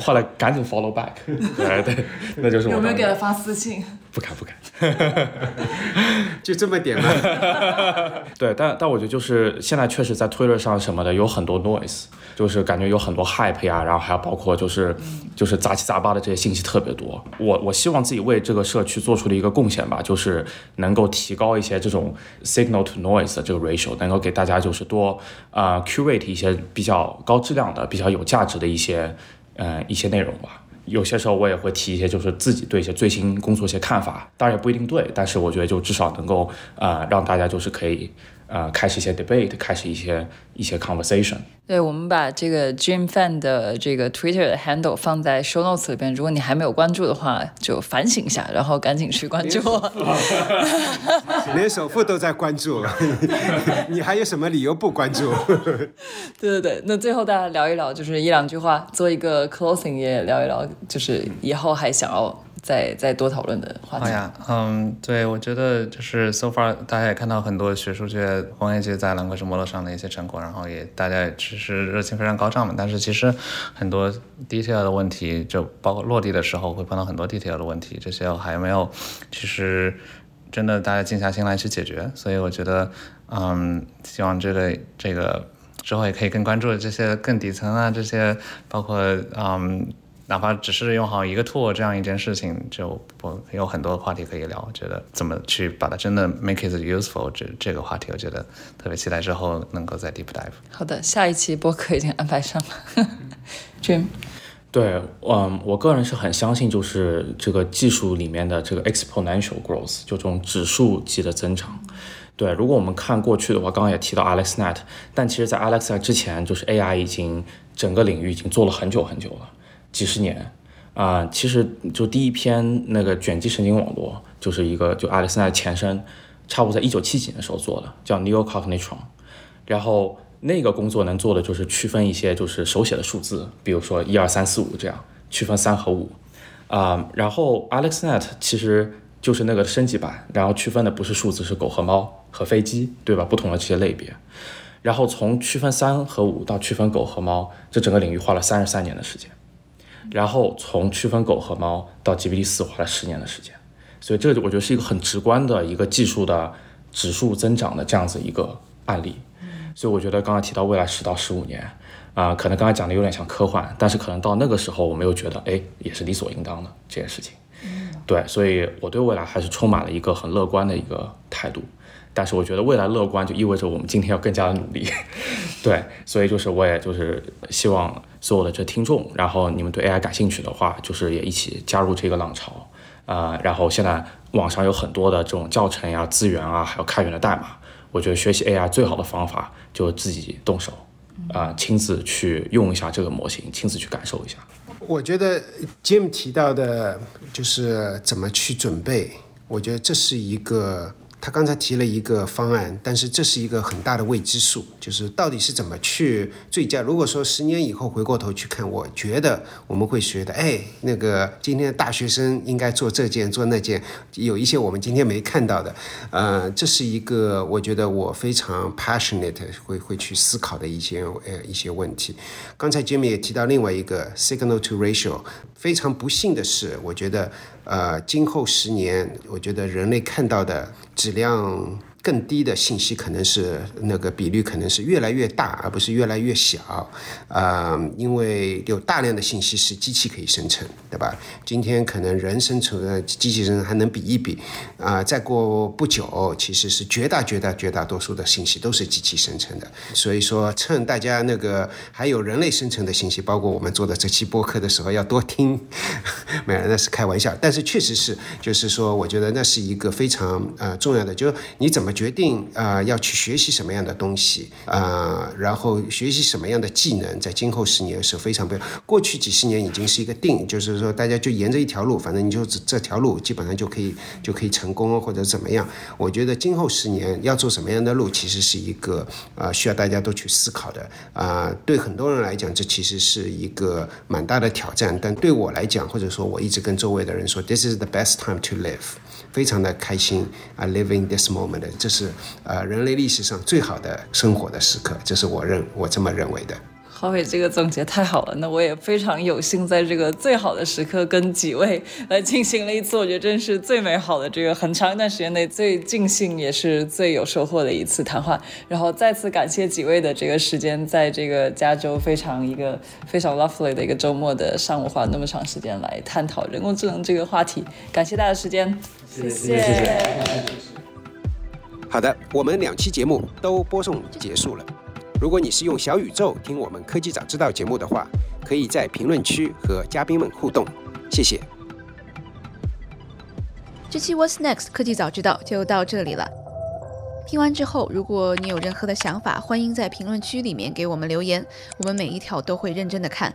后来赶紧 follow back，对 [LAUGHS] 对，那就是我。有没有给他发私信？不 [LAUGHS] 敢不敢，就这么点吗？对，但但我觉得就是现在确实在 Twitter 上什么的有很多 noise，就是感觉有很多 hype 呀，然后还有包括就是就是杂七杂八的这些信息特别多。我我希望自己为这个社区做出的一个贡献吧，就是能够提高一些这种 signal to noise 这个 ratio，能够给大家就是多啊 curate 一些比较高质量的、比较有价值的一些呃一些内容吧。有些时候我也会提一些，就是自己对一些最新工作一些看法，当然也不一定对，但是我觉得就至少能够啊让大家就是可以。呃，开始一些 debate，开始一些一些 conversation。对，我们把这个 Jim Fan 的这个 Twitter 的 handle 放在 show notes 里边。如果你还没有关注的话，就反省一下，然后赶紧去关注。[LAUGHS] 连首富都在关注了，[LAUGHS] 你还有什么理由不关注？[LAUGHS] 对对对，那最后大家聊一聊，就是一两句话，做一个 closing，也聊一聊，就是以后还想要。再再多讨论的话题。好呀，嗯，对，我觉得就是 so far，大家也看到很多学术界、工业界在蓝格式 model 上的一些成果，然后也大家其实热情非常高涨嘛。但是其实很多 detail 的问题，就包括落地的时候会碰到很多 detail 的问题，这些还没有，其实真的大家静下心来去解决。所以我觉得，嗯，希望这个这个之后也可以更关注这些更底层啊，这些包括嗯。哪怕只是用好一个 tool 这样一件事情，就我有很多话题可以聊。我觉得怎么去把它真的 make it useful，这这个话题，我觉得特别期待之后能够再 deep dive。好的，下一期播客已经安排上了。[LAUGHS] Jim，对，嗯，我个人是很相信，就是这个技术里面的这个 exponential growth，就这种指数级的增长。对，如果我们看过去的话，刚刚也提到 AlexNet，但其实在 AlexNet 之前，就是 AI 已经整个领域已经做了很久很久了。几十年啊，其实就第一篇那个卷积神经网络，就是一个就爱丽丝奈的前身，差不多在一九七几年的时候做的，叫 Neocognitron。然后那个工作能做的就是区分一些就是手写的数字，比如说一二三四五这样区分三和五啊。然后 AlexNet 其实就是那个升级版，然后区分的不是数字，是狗和猫和飞机，对吧？不同的这些类别。然后从区分三和五到区分狗和猫，这整个领域花了三十三年的时间。然后从区分狗和猫到 GPT 四花了十年的时间，所以这我觉得是一个很直观的一个技术的指数增长的这样子一个案例。所以我觉得刚才提到未来十到十五年，啊、可能刚才讲的有点像科幻，但是可能到那个时候，我们又觉得，哎，也是理所应当的这件事情。对，所以我对未来还是充满了一个很乐观的一个态度。但是我觉得未来乐观就意味着我们今天要更加的努力，[LAUGHS] 对，所以就是我也就是希望所有的这听众，然后你们对 AI 感兴趣的话，就是也一起加入这个浪潮，啊、然后现在网上有很多的这种教程呀、资源啊，还有开源的代码，我觉得学习 AI 最好的方法就是自己动手，啊、亲自去用一下这个模型，亲自去感受一下。我觉得 Jim 提到的就是怎么去准备，我觉得这是一个。他刚才提了一个方案，但是这是一个很大的未知数，就是到底是怎么去最佳。如果说十年以后回过头去看，我觉得我们会觉得，哎，那个今天的大学生应该做这件做那件，有一些我们今天没看到的，呃，这是一个我觉得我非常 passionate 会会去思考的一些呃一些问题。刚才 Jimmy 也提到另外一个 signal to ratio，非常不幸的是，我觉得呃，今后十年，我觉得人类看到的质量更低的信息，可能是那个比率可能是越来越大，而不是越来越小。呃，因为有大量的信息是机器可以生成，对吧？今天可能人生成的机器人还能比一比，啊、再过不久，其实是绝大绝大绝大多数的信息都是机器生成的。所以说，趁大家那个还有人类生成的信息，包括我们做的这期播客的时候，要多听。没有，那是开玩笑，但是确实是，就是说，我觉得那是一个非常呃重要的，就是你怎么决定呃要去学习什么样的东西啊、然后学习什么样的技能，在今后十年是非常不过去几十年已经是一个定，就是说大家就沿着一条路，反正你就这这条路基本上就可以就可以成功或者怎么样。我觉得今后十年要做什么样的路，其实是一个呃需要大家都去思考的啊、对很多人来讲，这其实是一个蛮大的挑战，但对我来讲，或者说我一直跟周围的人说，this is the best time to live，非常的开心啊、，living this moment，这是呃人类历史上最好的生活的时刻，这是我认我这么认为的。郝伟这个总结太好了，那我也非常有幸在这个最好的时刻跟几位来进行了一次，我觉得真是最美好的这个很长一段时间内最尽兴也是最有收获的一次谈话。然后再次感谢几位的这个时间，在这个加州非常一个非常 lovely 的一个周末的上午花那么长时间来探讨人工智能这个话题，感谢大家的时间，谢谢好的，我们两期节目都播送结束了。如果你是用小宇宙听我们科技早知道节目的话，可以在评论区和嘉宾们互动。谢谢。这期 What's Next 科技早知道就到这里了。听完之后，如果你有任何的想法，欢迎在评论区里面给我们留言，我们每一条都会认真的看。